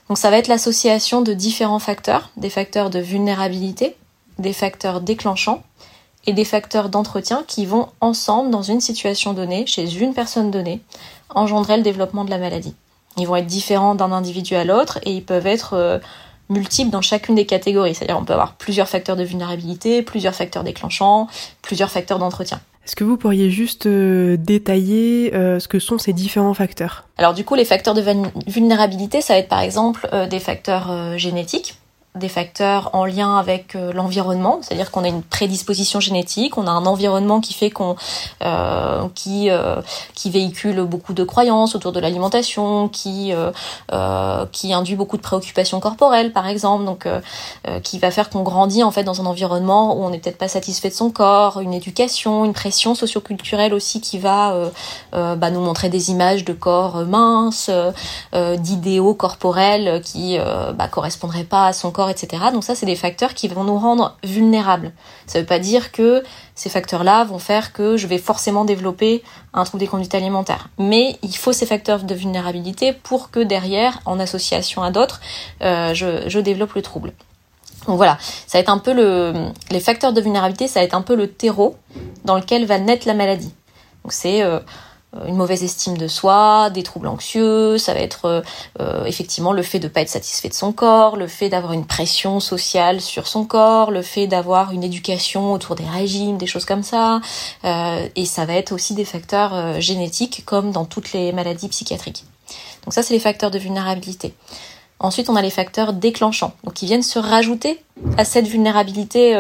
Donc ça va être l'association de différents facteurs, des facteurs de vulnérabilité, des facteurs déclenchants et des facteurs d'entretien qui vont ensemble, dans une situation donnée, chez une personne donnée, engendrer le développement de la maladie. Ils vont être différents d'un individu à l'autre et ils peuvent être euh, multiples dans chacune des catégories. C'est-à-dire on peut avoir plusieurs facteurs de vulnérabilité, plusieurs facteurs déclenchants, plusieurs facteurs d'entretien. Est-ce que vous pourriez juste euh, détailler euh, ce que sont ces différents facteurs? Alors du coup, les facteurs de vulnérabilité, ça va être par exemple euh, des facteurs génétiques des facteurs en lien avec euh, l'environnement, c'est-à-dire qu'on a une prédisposition génétique, on a un environnement qui fait qu'on euh, qui euh, qui véhicule beaucoup de croyances autour de l'alimentation, qui euh, qui induit beaucoup de préoccupations corporelles par exemple, donc qui va faire qu'on grandit en fait dans un environnement où on n'est peut-être pas satisfait de son corps, une éducation, une pression socioculturelle aussi qui va bah, nous montrer des images de corps minces, d'idéaux corporels qui bah, correspondraient pas à son corps etc. Donc ça, c'est des facteurs qui vont nous rendre vulnérables. Ça ne veut pas dire que ces facteurs-là vont faire que je vais forcément développer un trouble des conduites alimentaires. Mais il faut ces facteurs de vulnérabilité pour que derrière, en association à d'autres, euh, je, développe le trouble. Donc voilà, ça va être un peu le, les facteurs de vulnérabilité, ça va être un peu le terreau dans lequel va naître la maladie. Donc c'est euh, une mauvaise estime de soi, des troubles anxieux, ça va être euh, euh, effectivement le fait de ne pas être satisfait de son corps, le fait d'avoir une pression sociale sur son corps, le fait d'avoir une éducation autour des régimes, des choses comme ça, et ça va être aussi des facteurs génétiques comme dans toutes les maladies psychiatriques. Donc ça c'est les facteurs de vulnérabilité. Ensuite, on a les facteurs déclenchants, donc qui viennent se rajouter à cette vulnérabilité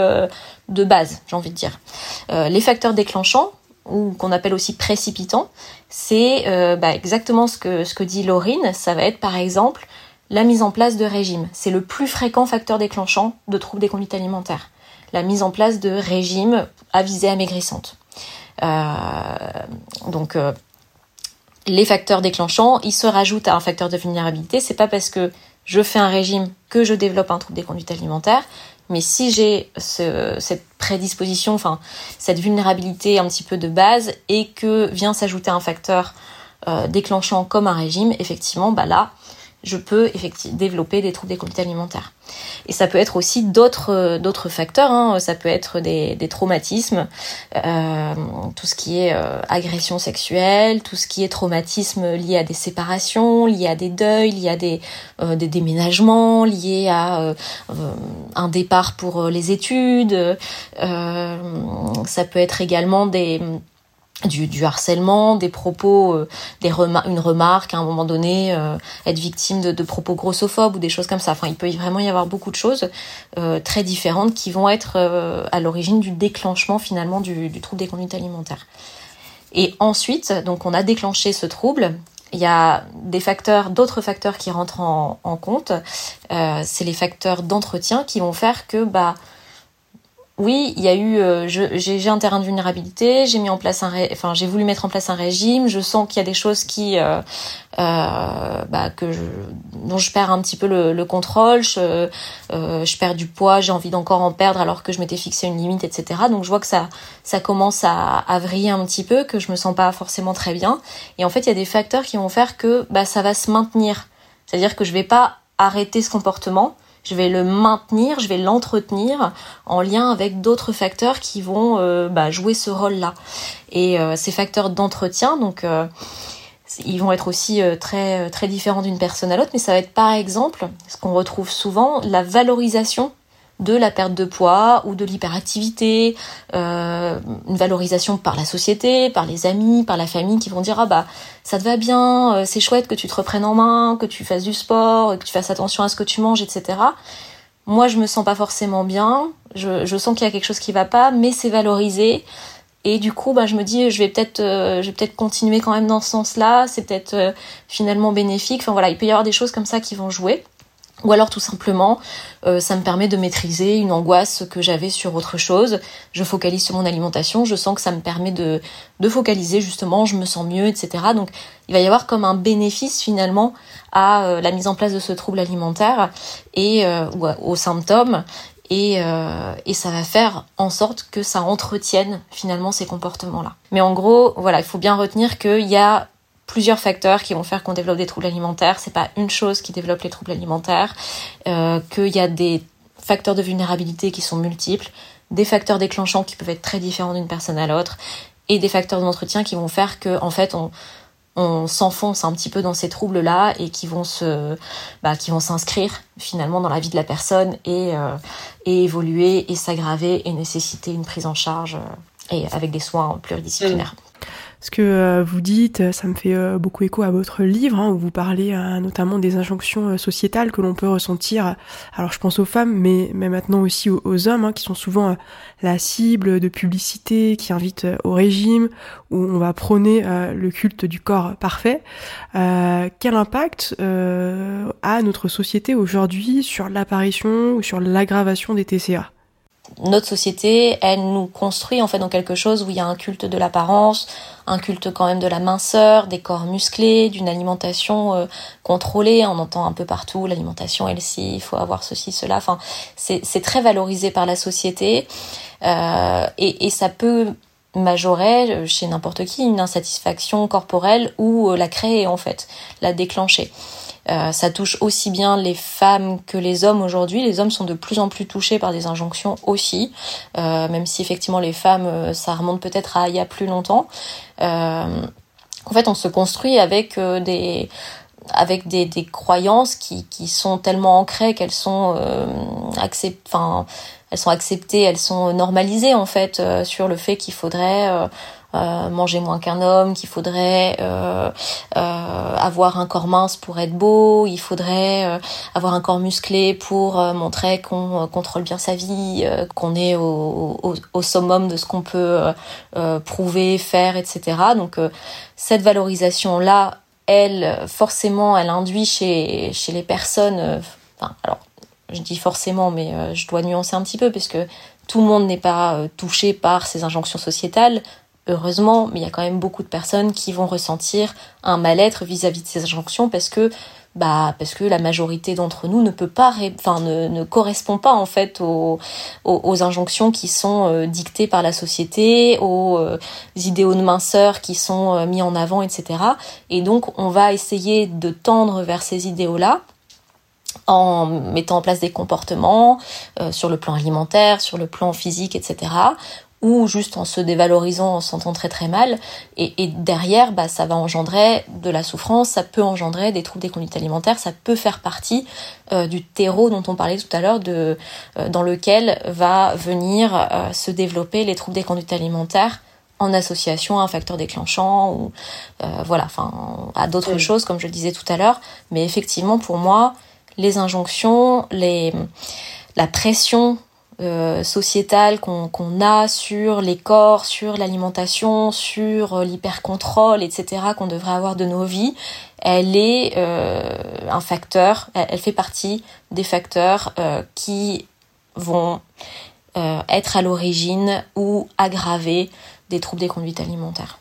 de base, j'ai envie de dire. les facteurs déclenchants, ou qu'on appelle aussi précipitant, c'est euh, bah, exactement ce que, dit Laurine. Ça va être par exemple la mise en place de régimes. C'est le plus fréquent facteur déclenchant de troubles des conduites alimentaires. La mise en place de régimes à visée amaigrissante. Euh, donc euh, les facteurs déclenchants, ils se rajoutent à un facteur de vulnérabilité. C'est pas parce que je fais un régime que je développe un trouble des conduites alimentaires. Mais si j'ai cette prédisposition, enfin cette vulnérabilité un petit peu de base et que vient s'ajouter un facteur euh, déclenchant comme un régime, effectivement, bah là, je peux effectivement développer des troubles des conduites alimentaires. Et ça peut être aussi d'autres euh, facteurs. Hein. Ça peut être des, traumatismes, euh, tout ce qui est euh, agression sexuelle, tout ce qui est traumatisme lié à des séparations, lié à des deuils, lié à des, des déménagements, lié à un départ pour les études. ça peut être également des du, harcèlement, des propos, euh, des une remarque à un moment donné, euh, être victime de, propos grossophobes ou des choses comme ça. Enfin, il peut vraiment y avoir beaucoup de choses euh, très différentes qui vont être à l'origine du déclenchement finalement du, du, trouble des conduites alimentaires. Et ensuite, donc on a déclenché ce trouble. Il y a des facteurs, d'autres facteurs qui rentrent en, en compte. c'est les facteurs d'entretien qui vont faire que bah oui, il y a eu, euh, j'ai un terrain de vulnérabilité, j'ai mis en place un, enfin j'ai voulu mettre en place un régime. Je sens qu'il y a des choses qui, euh, euh, bah, que je, dont je perds un petit peu le, le contrôle. Je, euh, je perds du poids, j'ai envie d'encore en perdre alors que je m'étais fixé une limite, etc. Donc je vois que ça, ça commence à, à vriller un petit peu, que je me sens pas forcément très bien. Et en fait, il y a des facteurs qui vont faire que bah ça va se maintenir. C'est-à-dire que je vais pas arrêter ce comportement je vais le maintenir, je vais l'entretenir en lien avec d'autres facteurs qui vont euh, bah, jouer ce rôle-là. Et euh, ces facteurs d'entretien, donc euh, ils vont être aussi très très différents d'une personne à l'autre, mais ça va être par exemple ce qu'on retrouve souvent, la valorisation de la perte de poids ou de l'hyperactivité, euh, une valorisation par la société, par les amis, par la famille qui vont dire ah bah ça te va bien, euh, c'est chouette que tu te reprennes en main, que tu fasses du sport, que tu fasses attention à ce que tu manges, etc. Moi je me sens pas forcément bien, je, je sens qu'il y a quelque chose qui va pas, mais c'est valorisé. Et du coup, bah, je me dis, je vais peut-être, euh, je vais peut-être continuer quand même dans ce sens-là. C'est peut-être euh, finalement bénéfique. Enfin voilà, il peut y avoir des choses comme ça qui vont jouer. Ou alors tout simplement, euh, ça me permet de maîtriser une angoisse que j'avais sur autre chose. Je focalise sur mon alimentation, je sens que ça me permet de, de focaliser justement, je me sens mieux, etc. Donc il va y avoir comme un bénéfice finalement à euh, la mise en place de ce trouble alimentaire et euh, ou aux symptômes. Et, et ça va faire en sorte que ça entretienne finalement ces comportements-là. Mais en gros, voilà, il faut bien retenir qu'il y a plusieurs facteurs qui vont faire qu'on développe des troubles alimentaires. C'est pas une chose qui développe les troubles alimentaires, euh, qu'il y a des facteurs de vulnérabilité qui sont multiples, des facteurs déclenchants qui peuvent être très différents d'une personne à l'autre, et des facteurs d'entretien qui vont faire que en fait on, on s'enfonce un petit peu dans ces troubles là et qui vont se bah, qui vont s'inscrire finalement dans la vie de la personne et, euh, et évoluer et s'aggraver et nécessiter une prise en charge euh, et avec des soins pluridisciplinaires. Ce que euh, vous dites, euh, ça me fait euh, beaucoup écho à votre livre, hein, où vous parlez notamment des injonctions sociétales que l'on peut ressentir. Alors je pense aux femmes, mais, mais maintenant aussi aux, hommes, hein, qui sont souvent la cible de publicité, qui invitent au régime, où on va prôner le culte du corps parfait. quel impact a notre société aujourd'hui sur l'apparition ou sur l'aggravation des TCA notre société, elle nous construit en fait dans quelque chose où il y a un culte de l'apparence, un culte quand même de la minceur, des corps musclés, d'une alimentation euh, contrôlée. On entend un peu partout l'alimentation healthy, il faut avoir ceci, cela. Enfin, c'est très valorisé par la société euh, et, ça peut majorer euh, chez n'importe qui une insatisfaction corporelle ou la créer en fait, la déclencher. Euh, ça touche aussi bien les femmes que les hommes aujourd'hui. Les hommes sont de plus en plus touchés par des injonctions aussi, euh, même si effectivement les femmes, euh, ça remonte peut-être à il y a plus longtemps. en fait, on se construit avec des avec des, des croyances qui, qui sont tellement ancrées qu'elles sont enfin elles sont acceptées, elles sont normalisées en fait sur le fait qu'il faudrait euh, manger moins qu'un homme, qu'il faudrait euh, euh, avoir un corps mince pour être beau, il faudrait avoir un corps musclé pour montrer qu'on contrôle bien sa vie, qu'on est au, au, summum de ce qu'on peut prouver, faire, etc. Donc cette valorisation-là, elle, forcément, elle induit chez, chez les personnes, enfin, alors, je dis forcément, mais je dois nuancer un petit peu, parce que tout le monde n'est pas touché par ces injonctions sociétales heureusement, mais il y a quand même beaucoup de personnes qui vont ressentir un mal-être vis-à-vis de ces injonctions parce que bah parce que la majorité d'entre nous ne peut pas enfin ne, ne correspond pas en fait aux, aux, injonctions qui sont euh, dictées par la société aux euh, idéaux de minceur qui sont euh, mis en avant etc et donc on va essayer de tendre vers ces idéaux là en mettant en place des comportements sur le plan alimentaire, sur le plan physique, etc., ou juste en se dévalorisant, en se sentant très très mal. Et, et, derrière, bah, ça va engendrer de la souffrance, ça peut engendrer des troubles des conduites alimentaires, ça peut faire partie euh, du terreau dont on parlait tout à l'heure, de euh, dans lequel va venir euh, se développer les troubles des conduites alimentaires en association à un facteur déclenchant ou voilà, enfin à d'autres choses comme je le disais tout à l'heure. Mais effectivement, pour moi, les injonctions, les la pression euh, sociétale qu'on a sur les corps, sur l'alimentation, sur euh, l'hypercontrôle, etc. qu'on devrait avoir de nos vies, elle est euh, un facteur, elle, fait partie des facteurs qui vont être à l'origine ou aggraver des troubles des conduites alimentaires.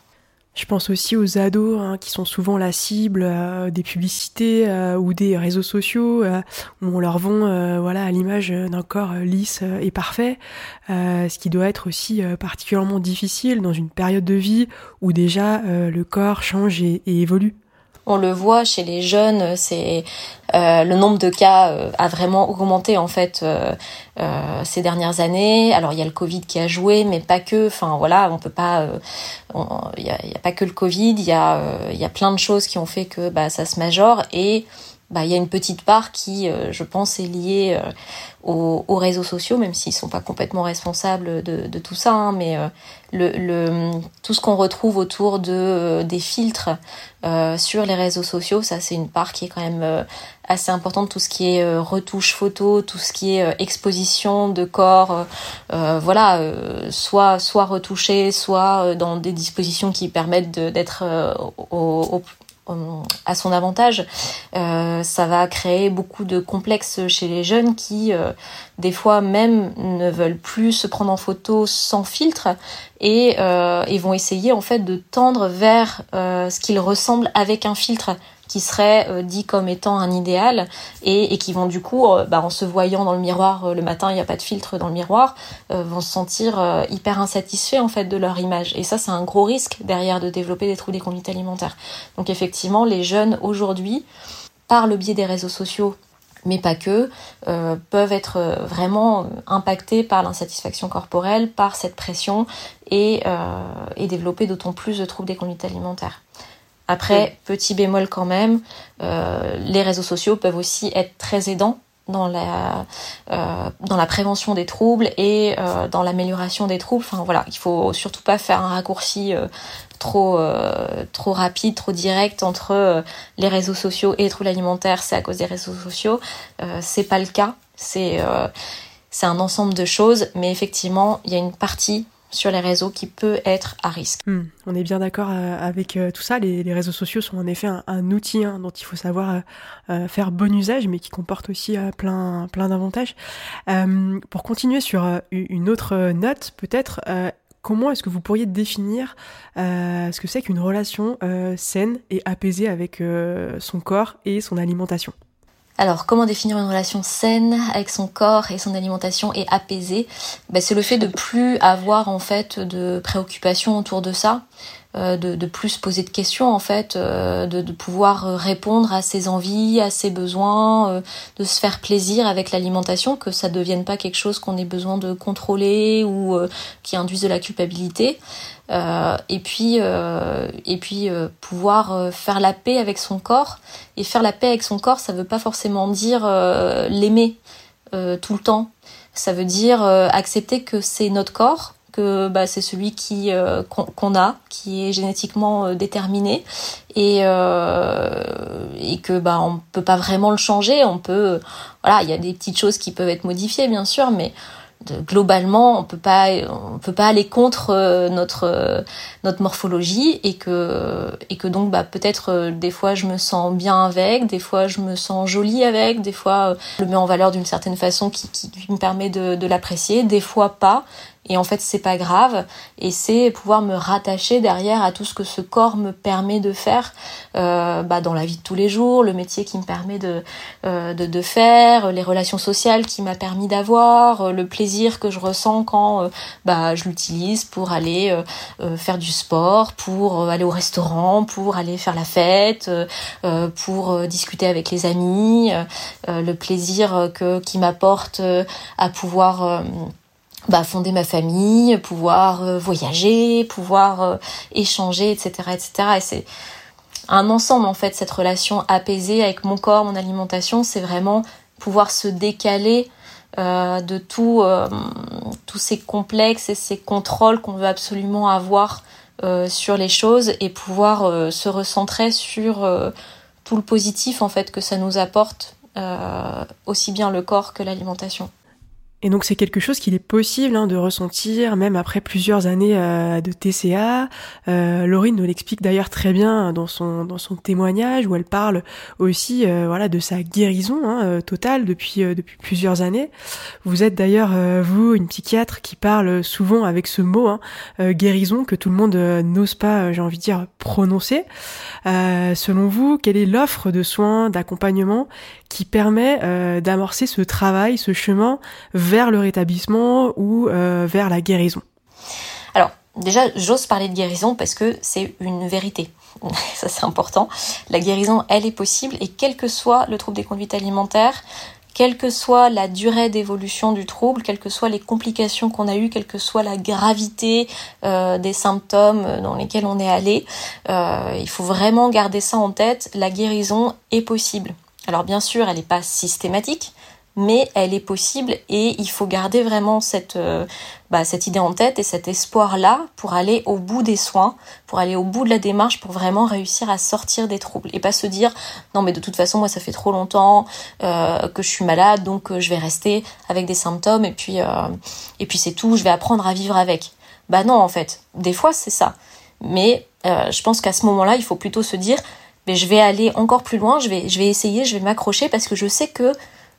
Je pense aussi aux ados hein, qui sont souvent la cible euh, des publicités euh, ou des réseaux sociaux euh, où on leur vend voilà à l'image d'un corps lisse et parfait, ce qui doit être aussi particulièrement difficile dans une période de vie où déjà le corps change et évolue. On le voit chez les jeunes, c'est euh, le nombre de cas euh, a vraiment augmenté en fait euh, ces dernières années. Alors il y a le Covid qui a joué, mais pas que. Enfin voilà, on peut pas. Il y a, y, a, pas que le Covid. Il y a il y a plein de choses qui ont fait que bah ça se majore et bah, il y a une petite part qui, euh, je pense, est liée euh, aux, réseaux sociaux, même s'ils sont pas complètement responsables de, tout ça. Hein, mais euh, tout ce qu'on retrouve autour de des filtres sur les réseaux sociaux, ça c'est une part qui est quand même assez importante. Tout ce qui est retouche photo, tout ce qui est exposition de corps, voilà, soit soit retouché, soit dans des dispositions qui permettent d'être au, au, à son avantage. Euh, ça va créer beaucoup de complexes chez les jeunes qui, euh, des fois même, ne veulent plus se prendre en photo sans filtre et, euh, et vont essayer en fait de tendre vers ce qu'ils ressemblent avec un filtre qui seraient euh, dit comme étant un idéal et, qui vont du coup, euh, bah, en se voyant dans le miroir euh, le matin, il n'y a pas de filtre dans le miroir, vont se sentir hyper insatisfaits en fait de leur image. Et ça, c'est un gros risque derrière de développer des troubles des conduites alimentaires. Donc effectivement, les jeunes aujourd'hui, par le biais des réseaux sociaux, mais pas que, euh, peuvent être vraiment impactés par l'insatisfaction corporelle, par cette pression euh, et développer d'autant plus de troubles des conduites alimentaires. Après, petit bémol quand même, euh, les réseaux sociaux peuvent aussi être très aidants dans la dans la prévention des troubles et dans l'amélioration des troubles. Enfin voilà, il faut surtout pas faire un raccourci trop trop rapide, trop direct entre les réseaux sociaux et les troubles alimentaires. C'est à cause des réseaux sociaux. c'est pas le cas. C'est c'est un ensemble de choses, mais effectivement, il y a une partie sur les réseaux qui peut être à risque. Hmm, on est bien d'accord euh, avec euh, tout ça. Les, réseaux sociaux sont en effet un, outil hein, dont il faut savoir euh, faire bon usage, mais qui comporte aussi plein, plein d'avantages. pour continuer sur une autre note, peut-être, comment est-ce que vous pourriez définir ce que c'est qu'une relation saine et apaisée avec son corps et son alimentation? Alors, comment définir une relation saine avec son corps et son alimentation et apaisée ben, C'est le fait de plus avoir en fait de préoccupations autour de ça, euh, de, de, plus poser de questions en fait, euh, de, de, pouvoir répondre à ses envies, à ses besoins, euh, de se faire plaisir avec l'alimentation, que ça ne devienne pas quelque chose qu'on ait besoin de contrôler ou qui induise de la culpabilité. Et puis, et puis pouvoir faire la paix avec son corps. Et faire la paix avec son corps, ça veut pas forcément dire l'aimer tout le temps. Ça veut dire accepter que c'est notre corps, que bah, c'est celui qui euh, qu'on a, qui est génétiquement euh, déterminé et euh, et que bah on peut pas vraiment le changer. On peut voilà, il y a des petites choses qui peuvent être modifiées bien sûr, mais globalement, on peut pas, on peut pas aller contre euh, notre euh, notre morphologie et que et que donc bah peut-être euh, des fois je me sens bien avec, des fois je me sens jolie avec, des fois je le mets en valeur d'une certaine façon qui, qui, me permet de, de l'apprécier, des fois pas. Et en fait, c'est pas grave. Et c'est pouvoir me rattacher derrière à tout ce que ce corps me permet de faire euh, bah, dans la vie de tous les jours, le métier qui me permet de, euh, de, faire, les relations sociales qui m'a permis d'avoir, euh, le plaisir que je ressens quand bah, je l'utilise pour aller faire du sport, pour aller au restaurant, pour aller faire la fête, pour discuter avec les amis, le plaisir que qui m'apporte à pouvoir bah, fonder ma famille, pouvoir euh, voyager, pouvoir euh, échanger, etc., etc. Et c'est un ensemble en fait cette relation apaisée avec mon corps, mon alimentation, c'est vraiment pouvoir se décaler euh, de tous ces complexes et ces contrôles qu'on veut absolument avoir sur les choses et pouvoir se recentrer sur tout le positif en fait que ça nous apporte aussi bien le corps que l'alimentation. Et donc c'est quelque chose qu'il est possible hein, de ressentir même après plusieurs années euh, de TCA. Euh, Laurine nous l'explique d'ailleurs très bien dans son dans son témoignage où elle parle aussi euh, voilà de sa guérison hein, euh, totale depuis depuis plusieurs années. Vous êtes d'ailleurs vous une psychiatre qui parle souvent avec ce mot hein, guérison que tout le monde n'ose pas j'ai envie de dire prononcer. selon vous, quelle est l'offre de soins d'accompagnement qui permet euh, d'amorcer ce travail, ce chemin vers le rétablissement ou euh, vers la guérison Alors, déjà, j'ose parler de guérison parce que c'est une vérité. Ça, c'est important. La guérison, elle est possible et quel que soit le trouble des conduites alimentaires, quelle que soit la durée d'évolution du trouble, quelles que soient les complications qu'on a eues, quelle que soit la gravité euh, des symptômes dans lesquels on est allé, il faut vraiment garder ça en tête. La guérison est possible. Alors bien sûr, elle n'est pas systématique, mais elle est possible et il faut garder vraiment cette, euh, bah, cette idée en tête et cet espoir-là pour aller au bout des soins, pour aller au bout de la démarche, pour vraiment réussir à sortir des troubles et pas se dire non mais de toute façon moi ça fait trop longtemps euh, que je suis malade donc euh, je vais rester avec des symptômes et puis et puis c'est tout, je vais apprendre à vivre avec. Bah non en fait, des fois c'est ça, mais je pense qu'à ce moment-là il faut plutôt se dire mais je vais aller encore plus loin, je vais, je vais essayer, je vais m'accrocher parce que je sais que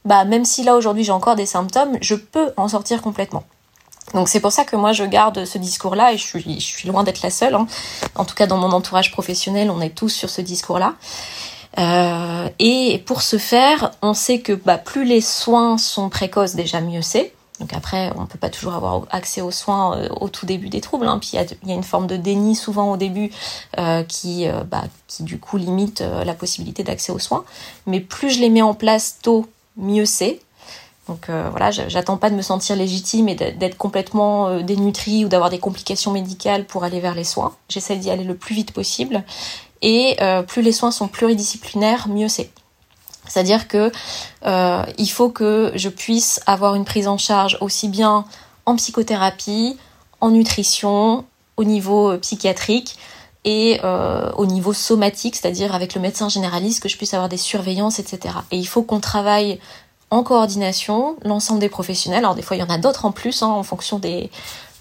bah, même si là aujourd'hui j'ai encore des symptômes, je peux en sortir complètement. Donc c'est pour ça que moi je garde ce discours-là et je suis, je suis loin d'être la seule. Hein. En tout cas dans mon entourage professionnel, on est tous sur ce discours-là. Euh, et pour ce faire, on sait que bah, plus les soins sont précoces, déjà mieux c'est. Donc après, on peut pas toujours avoir accès aux soins euh, au tout début des troubles. Hein. Puis il y, a, une forme de déni souvent au début euh, qui, euh, bah, qui du coup limite la possibilité d'accès aux soins. Mais plus je les mets en place tôt, mieux c'est. Donc voilà, j'attends pas de me sentir légitime et d'être complètement dénutrie ou d'avoir des complications médicales pour aller vers les soins. J'essaie d'y aller le plus vite possible. Et plus les soins sont pluridisciplinaires, mieux c'est. C'est-à-dire que euh, il faut que je puisse avoir une prise en charge aussi bien en psychothérapie, en nutrition, au niveau euh, psychiatrique et euh, au niveau somatique, c'est-à-dire avec le médecin généraliste, que je puisse avoir des surveillances, etc. Et il faut qu'on travaille en coordination, l'ensemble des professionnels. Alors des fois, il y en a d'autres en plus, hein, en fonction des,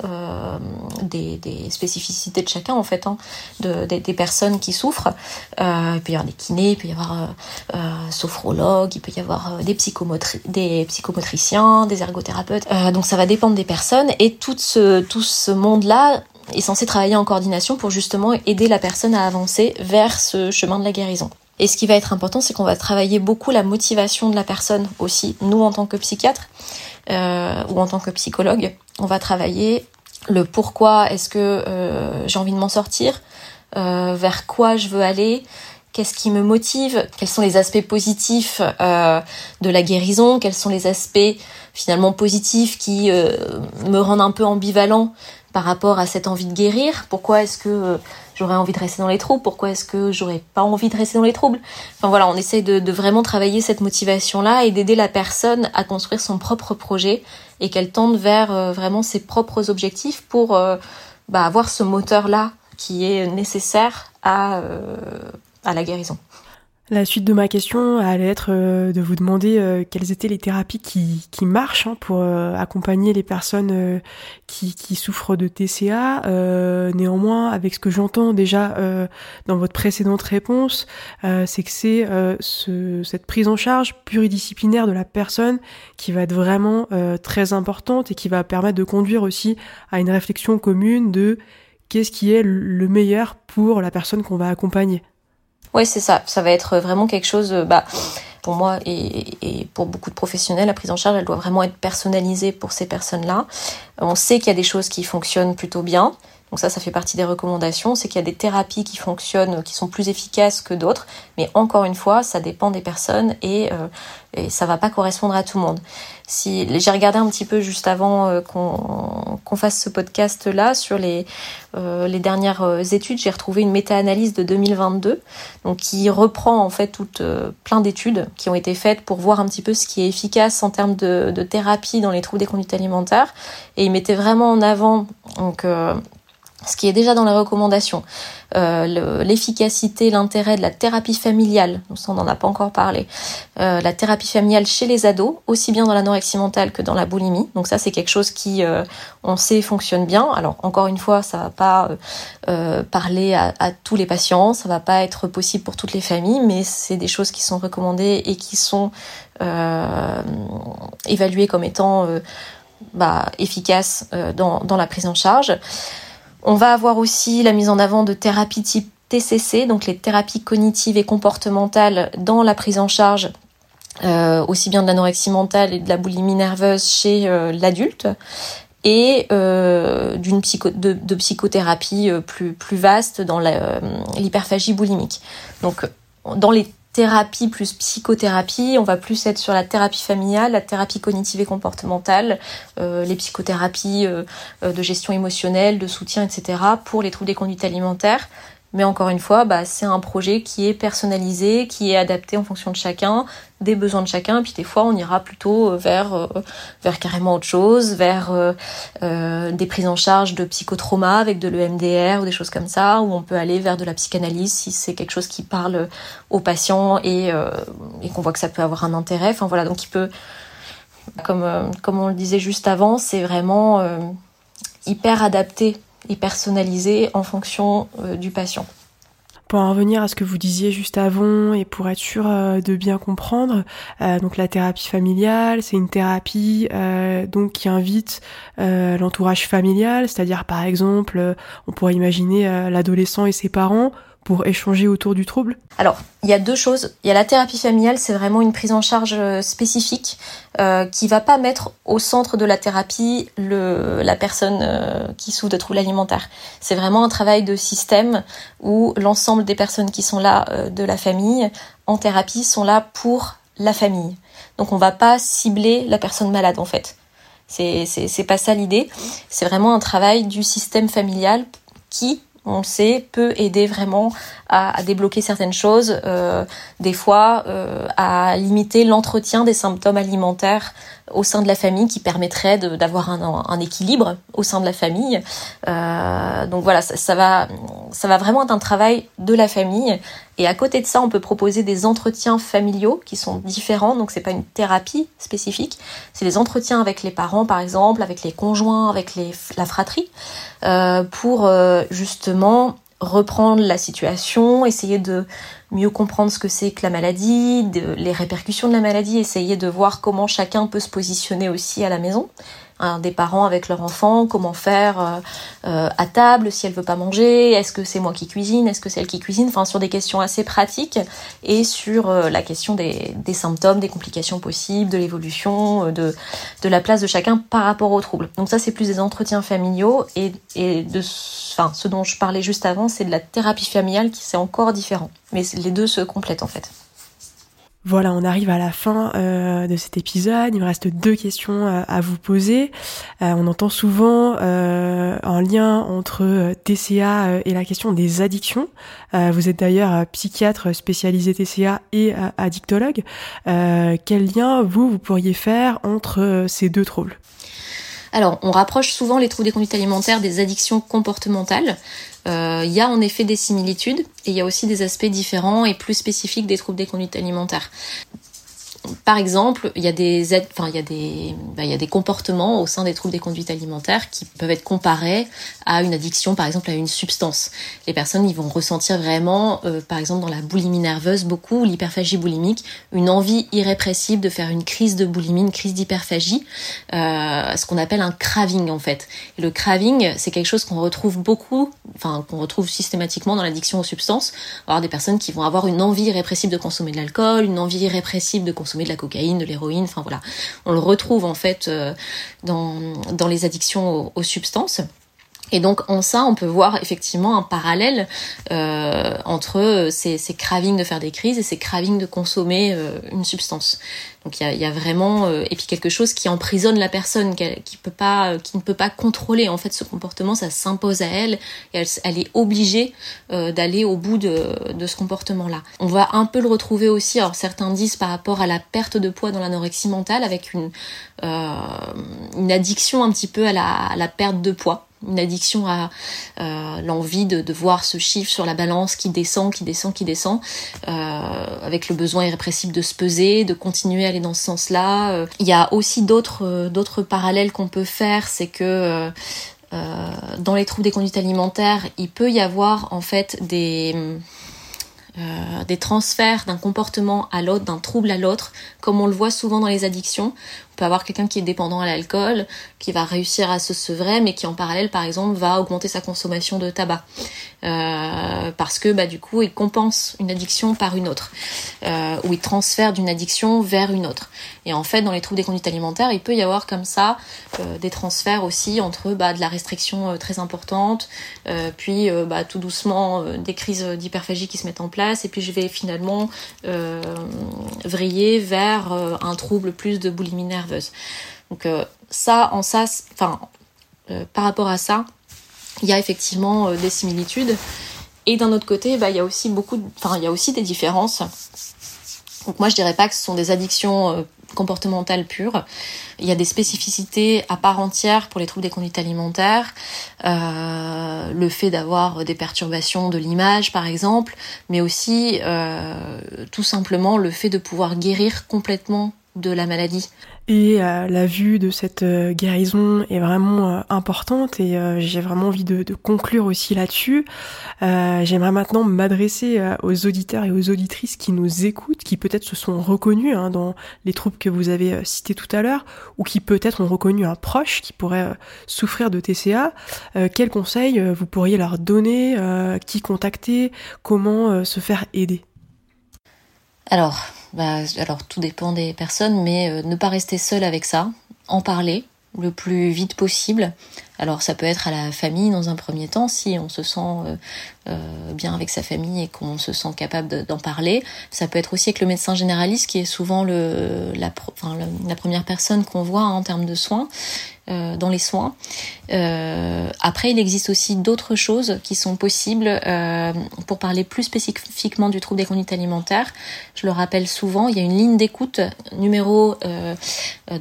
euh, des, des, spécificités de chacun, en fait, hein, de, des, personnes qui souffrent. Euh, il peut y avoir des kinés, il peut y avoir euh, sophrologues, il peut y avoir des, psychomotri des psychomotriciens, des ergothérapeutes. Donc ça va dépendre des personnes. Et tout tout ce monde-là est censé travailler en coordination pour justement aider la personne à avancer vers ce chemin de la guérison. Et ce qui va être important, c'est qu'on va travailler beaucoup la motivation de la personne aussi. Nous, en tant que psychiatre euh, ou en tant que psychologue, on va travailler le pourquoi est-ce que euh, j'ai envie de m'en sortir, euh, vers quoi je veux aller, qu'est-ce qui me motive, quels sont les aspects positifs euh, de la guérison, quels sont les aspects finalement positifs qui euh, me rendent un peu ambivalent par rapport à cette envie de guérir, pourquoi est-ce que euh, j'aurais envie de rester dans les troubles, pourquoi est-ce que j'aurais pas envie de rester dans les troubles? Enfin voilà, on essaye de, vraiment travailler cette motivation-là et d'aider la personne à construire son propre projet et qu'elle tende vers euh, vraiment ses propres objectifs pour euh, bah, avoir ce moteur-là qui est nécessaire à, euh, à la guérison. La suite de ma question allait être euh, de vous demander euh, quelles étaient les thérapies qui, marchent hein, pour euh, accompagner les personnes qui, souffrent de TCA. néanmoins, avec ce que j'entends déjà dans votre précédente réponse, c'est que c'est ce, cette prise en charge pluridisciplinaire de la personne qui va être vraiment très importante et qui va permettre de conduire aussi à une réflexion commune de qu'est-ce qui est le meilleur pour la personne qu'on va accompagner. Ouais, c'est ça. Ça va être vraiment quelque chose, euh, bah, pour moi et, pour beaucoup de professionnels, la prise en charge, elle doit vraiment être personnalisée pour ces personnes-là. On sait qu'il y a des choses qui fonctionnent plutôt bien. Donc ça, ça fait partie des recommandations. C'est qu'il y a des thérapies qui fonctionnent, qui sont plus efficaces que d'autres. Mais encore une fois, ça dépend des personnes et, euh, et ça va pas correspondre à tout le monde. Si j'ai regardé un petit peu juste avant euh, qu'on fasse ce podcast là sur les euh, les dernières euh, études, j'ai retrouvé une méta-analyse de 2022, donc qui reprend en fait toutes plein d'études qui ont été faites pour voir un petit peu ce qui est efficace en termes de, thérapie dans les troubles des conduites alimentaires. Et il mettait vraiment en avant donc ce qui est déjà dans les recommandations, euh, l'efficacité, l'intérêt de la thérapie familiale, on n'en a pas encore parlé, euh, la thérapie familiale chez les ados, aussi bien dans l'anorexie mentale que dans la boulimie. Donc ça, c'est quelque chose qui, euh, on sait, fonctionne bien. Alors encore une fois, ça va pas euh, euh, parler à, à, tous les patients, ça va pas être possible pour toutes les familles, mais c'est des choses qui sont recommandées et qui sont euh, évaluées comme étant bah, efficaces dans, dans la prise en charge. On va avoir aussi la mise en avant de thérapies type TCC, donc les thérapies cognitives et comportementales dans la prise en charge euh, aussi bien de l'anorexie mentale et de la boulimie nerveuse chez euh, l'adulte et euh, d'une de, psychothérapie plus plus vaste dans l'hyperphagie boulimique. Donc dans les thérapie plus psychothérapie, on va plus être sur la thérapie familiale, la thérapie cognitive et comportementale, euh, les psychothérapies euh, de gestion émotionnelle, de soutien, etc. pour les troubles des conduites alimentaires. Mais encore une fois, bah, c'est un projet qui est personnalisé, qui est adapté en fonction de chacun, des besoins de chacun. Et puis des fois, on ira plutôt euh, vers, euh, vers carrément autre chose, vers euh, des prises en charge de psychotrauma avec de l'EMDR ou des choses comme ça, où on peut aller vers de la psychanalyse si c'est quelque chose qui parle aux patients et, qu'on voit que ça peut avoir un intérêt. Enfin voilà, donc il peut, comme, on le disait juste avant, c'est vraiment hyper adapté et personnalisé en fonction du patient. Pour en revenir à ce que vous disiez juste avant et pour être sûr euh, de bien comprendre, euh, donc la thérapie familiale, c'est une thérapie euh, donc qui invite l'entourage familial, c'est-à-dire par exemple, on pourrait imaginer l'adolescent et ses parents pour échanger autour du trouble Alors, il y a deux choses. Il y a la thérapie familiale, c'est vraiment une prise en charge spécifique euh, qui va pas mettre au centre de la thérapie la personne euh, qui souffre de troubles alimentaires. C'est vraiment un travail de système où l'ensemble des personnes qui sont là euh, de la famille en thérapie sont là pour la famille. Donc on va pas cibler la personne malade en fait. C'est pas ça l'idée. C'est vraiment un travail du système familial qui on le sait, peut aider vraiment à, débloquer certaines choses, euh, des fois euh, à limiter l'entretien des symptômes alimentaires au sein de la famille qui permettrait d'avoir un, équilibre au sein de la famille. Euh, donc voilà, ça, ça, va, ça va vraiment être un travail de la famille. Et à côté de ça, on peut proposer des entretiens familiaux qui sont différents. Donc c'est pas une thérapie spécifique, c'est des entretiens avec les parents, par exemple, avec les conjoints, avec la fratrie, euh, pour euh, justement reprendre la situation, essayer de mieux comprendre ce que c'est que la maladie, les répercussions de la maladie, essayer de voir comment chacun peut se positionner aussi à la maison. Des parents avec leur enfant, comment faire euh, euh, à table si elle veut pas manger, est-ce que c'est moi qui cuisine, est-ce que c'est elle qui cuisine, enfin sur des questions assez pratiques et sur euh, la question des, symptômes, des complications possibles, de l'évolution, de, de la place de chacun par rapport aux troubles. Donc ça c'est plus des entretiens familiaux et, et de enfin ce dont je parlais juste avant c'est de la thérapie familiale qui c'est encore différent. Mais les deux se complètent en fait. Voilà, on arrive à la fin euh, de cet épisode. Il me reste deux questions euh, à vous poser. Euh, on entend souvent un lien entre TCA et la question des addictions. vous êtes d'ailleurs psychiatre spécialisé TCA et addictologue. quel lien vous vous pourriez faire entre ces deux troubles? Alors, on rapproche souvent les troubles des conduites alimentaires des addictions comportementales. Euh, il y a en effet des similitudes et il y a aussi des aspects différents et plus spécifiques des troubles des conduites alimentaires par exemple, il y a des enfin il y a des, bah, il y a des comportements au sein des troubles des conduites alimentaires qui peuvent être comparés à une addiction, par exemple à une substance. Les personnes, ils vont ressentir vraiment, euh, par exemple dans la boulimie nerveuse, beaucoup l'hyperphagie boulimique, une envie irrépressible de faire une crise de boulimie, une crise d'hyperphagie, euh, ce qu'on appelle un craving en fait. Le craving, c'est quelque chose qu'on retrouve beaucoup, enfin qu'on retrouve systématiquement dans l'addiction aux substances. Avoir des personnes qui vont avoir une envie irrépressible de consommer de l'alcool, une envie irrépressible de consommer de la cocaïne, de l'héroïne, enfin voilà. On le retrouve en fait euh, dans, dans les addictions aux, substances. Et donc en ça, on peut voir effectivement un parallèle euh, entre ces, ces cravings de faire des crises et ces cravings de consommer euh, une substance. Donc il y a, vraiment euh, et puis quelque chose qui emprisonne la personne, qui, peut pas, euh, qui ne peut pas contrôler en fait ce comportement, ça s'impose à elle et elle, est obligée euh, d'aller au bout de, de ce comportement-là. On va un peu le retrouver aussi. Alors certains disent par rapport à la perte de poids dans l'anorexie mentale avec une une addiction un petit peu à la, à la perte de poids une addiction à euh, l'envie de, voir ce chiffre sur la balance qui descend, qui descend, qui descend, euh, avec le besoin irrépressible de se peser, de continuer à aller dans ce sens-là. Euh, il y a aussi d'autres parallèles qu'on peut faire, c'est que dans les troubles des conduites alimentaires, il peut y avoir en fait des transferts d'un comportement à l'autre, d'un trouble à l'autre, comme on le voit souvent dans les addictions. Peut avoir quelqu'un qui est dépendant à l'alcool, qui va réussir à se sevrer, mais qui en parallèle, par exemple, va augmenter sa consommation de tabac. Euh, parce que bah, du coup, il compense une addiction par une autre, euh, ou il transfère d'une addiction vers une autre. Et en fait, dans les troubles des conduites alimentaires, il peut y avoir comme ça euh, des transferts aussi entre bah, de la restriction très importante, puis bah, tout doucement des crises d'hyperphagie qui se mettent en place, et puis je vais finalement vriller vers un trouble plus de boulimie Donc ça, en ça, enfin, par rapport à ça, il y a effectivement des similitudes. Et d'un autre côté, bah, il y a aussi beaucoup, enfin, il y a aussi des différences. Donc moi, je dirais pas que ce sont des addictions comportementale pure. Il y a des spécificités à part entière pour les troubles des conduites alimentaires, euh, le fait d'avoir des perturbations de l'image par exemple, mais aussi euh, tout simplement le fait de pouvoir guérir complètement de la maladie. Et euh, la vue de cette euh, guérison est vraiment euh, importante et j'ai vraiment envie de, de conclure aussi là-dessus. J'aimerais maintenant m'adresser aux auditeurs et aux auditrices qui nous écoutent, qui peut-être se sont reconnus hein, dans les troubles que vous avez cités tout à l'heure, ou qui peut-être ont reconnu un proche qui pourrait souffrir de TCA. quels conseils vous pourriez leur donner Qui contacter Comment se faire aider? Alors, bah, alors tout dépend des personnes, mais euh, ne pas rester seul avec ça, en parler le plus vite possible. Alors ça peut être à la famille dans un premier temps si on se sent bien avec sa famille et qu'on se sent capable d'en parler. Ça peut être aussi avec le médecin généraliste qui est souvent la, première personne qu'on voit en termes de soins. Euh, dans les soins. Euh, après, il existe aussi d'autres choses qui sont possibles euh, pour parler plus spécifiquement du trouble des conduites alimentaires. Je le rappelle souvent, il y a une ligne d'écoute numéro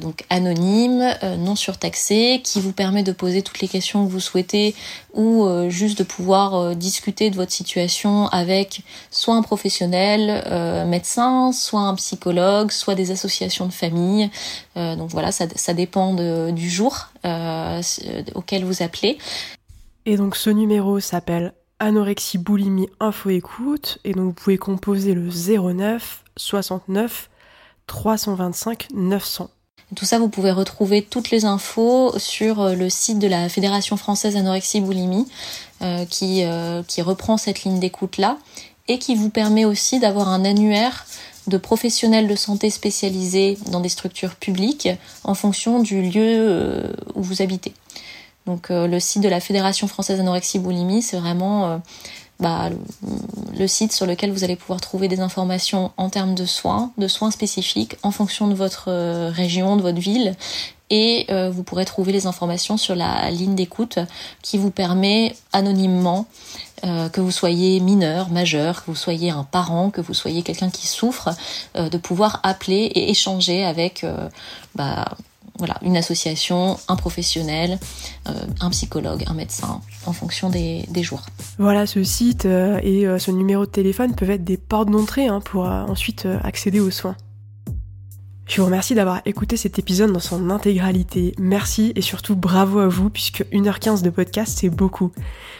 donc anonyme, non surtaxé, qui vous permet de poser toutes les questions que vous souhaitez ou juste de pouvoir discuter de votre situation avec soit un professionnel, médecin, soit un psychologue, soit des associations de famille. donc voilà, ça, dépend du jour euh, auquel vous appelez. Et donc ce numéro s'appelle anorexie boulimie info écoute et donc vous pouvez composer le 09 69 325 900. Tout ça, vous pouvez retrouver toutes les infos sur euh, le site de la Fédération française anorexie boulimie euh, qui, qui reprend cette ligne d'écoute là et qui vous permet aussi d'avoir un annuaire de professionnels de santé spécialisés dans des structures publiques en fonction du lieu euh, où vous habitez. Donc euh, le site de la Fédération française anorexie boulimie, c'est vraiment euh, bah, le site sur lequel vous allez pouvoir trouver des informations en termes de soins, de soins spécifiques en fonction de votre région, de votre ville. Et vous pourrez trouver les informations sur la ligne d'écoute qui vous permet anonymement euh, que vous soyez mineur, majeur, que vous soyez un parent, que vous soyez quelqu'un qui souffre, euh, de pouvoir appeler et échanger avec euh, bah, voilà, une association, un professionnel, un psychologue, un médecin, en fonction des, jours. Voilà, ce site et ce numéro de téléphone peuvent être des portes d'entrée hein, pour ensuite accéder aux soins. Je vous remercie d'avoir écouté cet épisode dans son intégralité. Merci et surtout bravo à vous puisque 1h15 de podcast c'est beaucoup.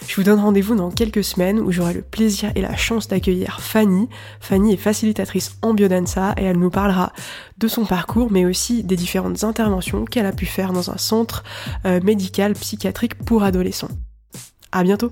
Je vous donne rendez-vous dans quelques semaines où j'aurai le plaisir et la chance d'accueillir Fanny. Fanny est facilitatrice en biodanza et elle nous parlera de son parcours mais aussi des différentes interventions qu'elle a pu faire dans un centre euh, médical psychiatrique pour adolescents. À bientôt!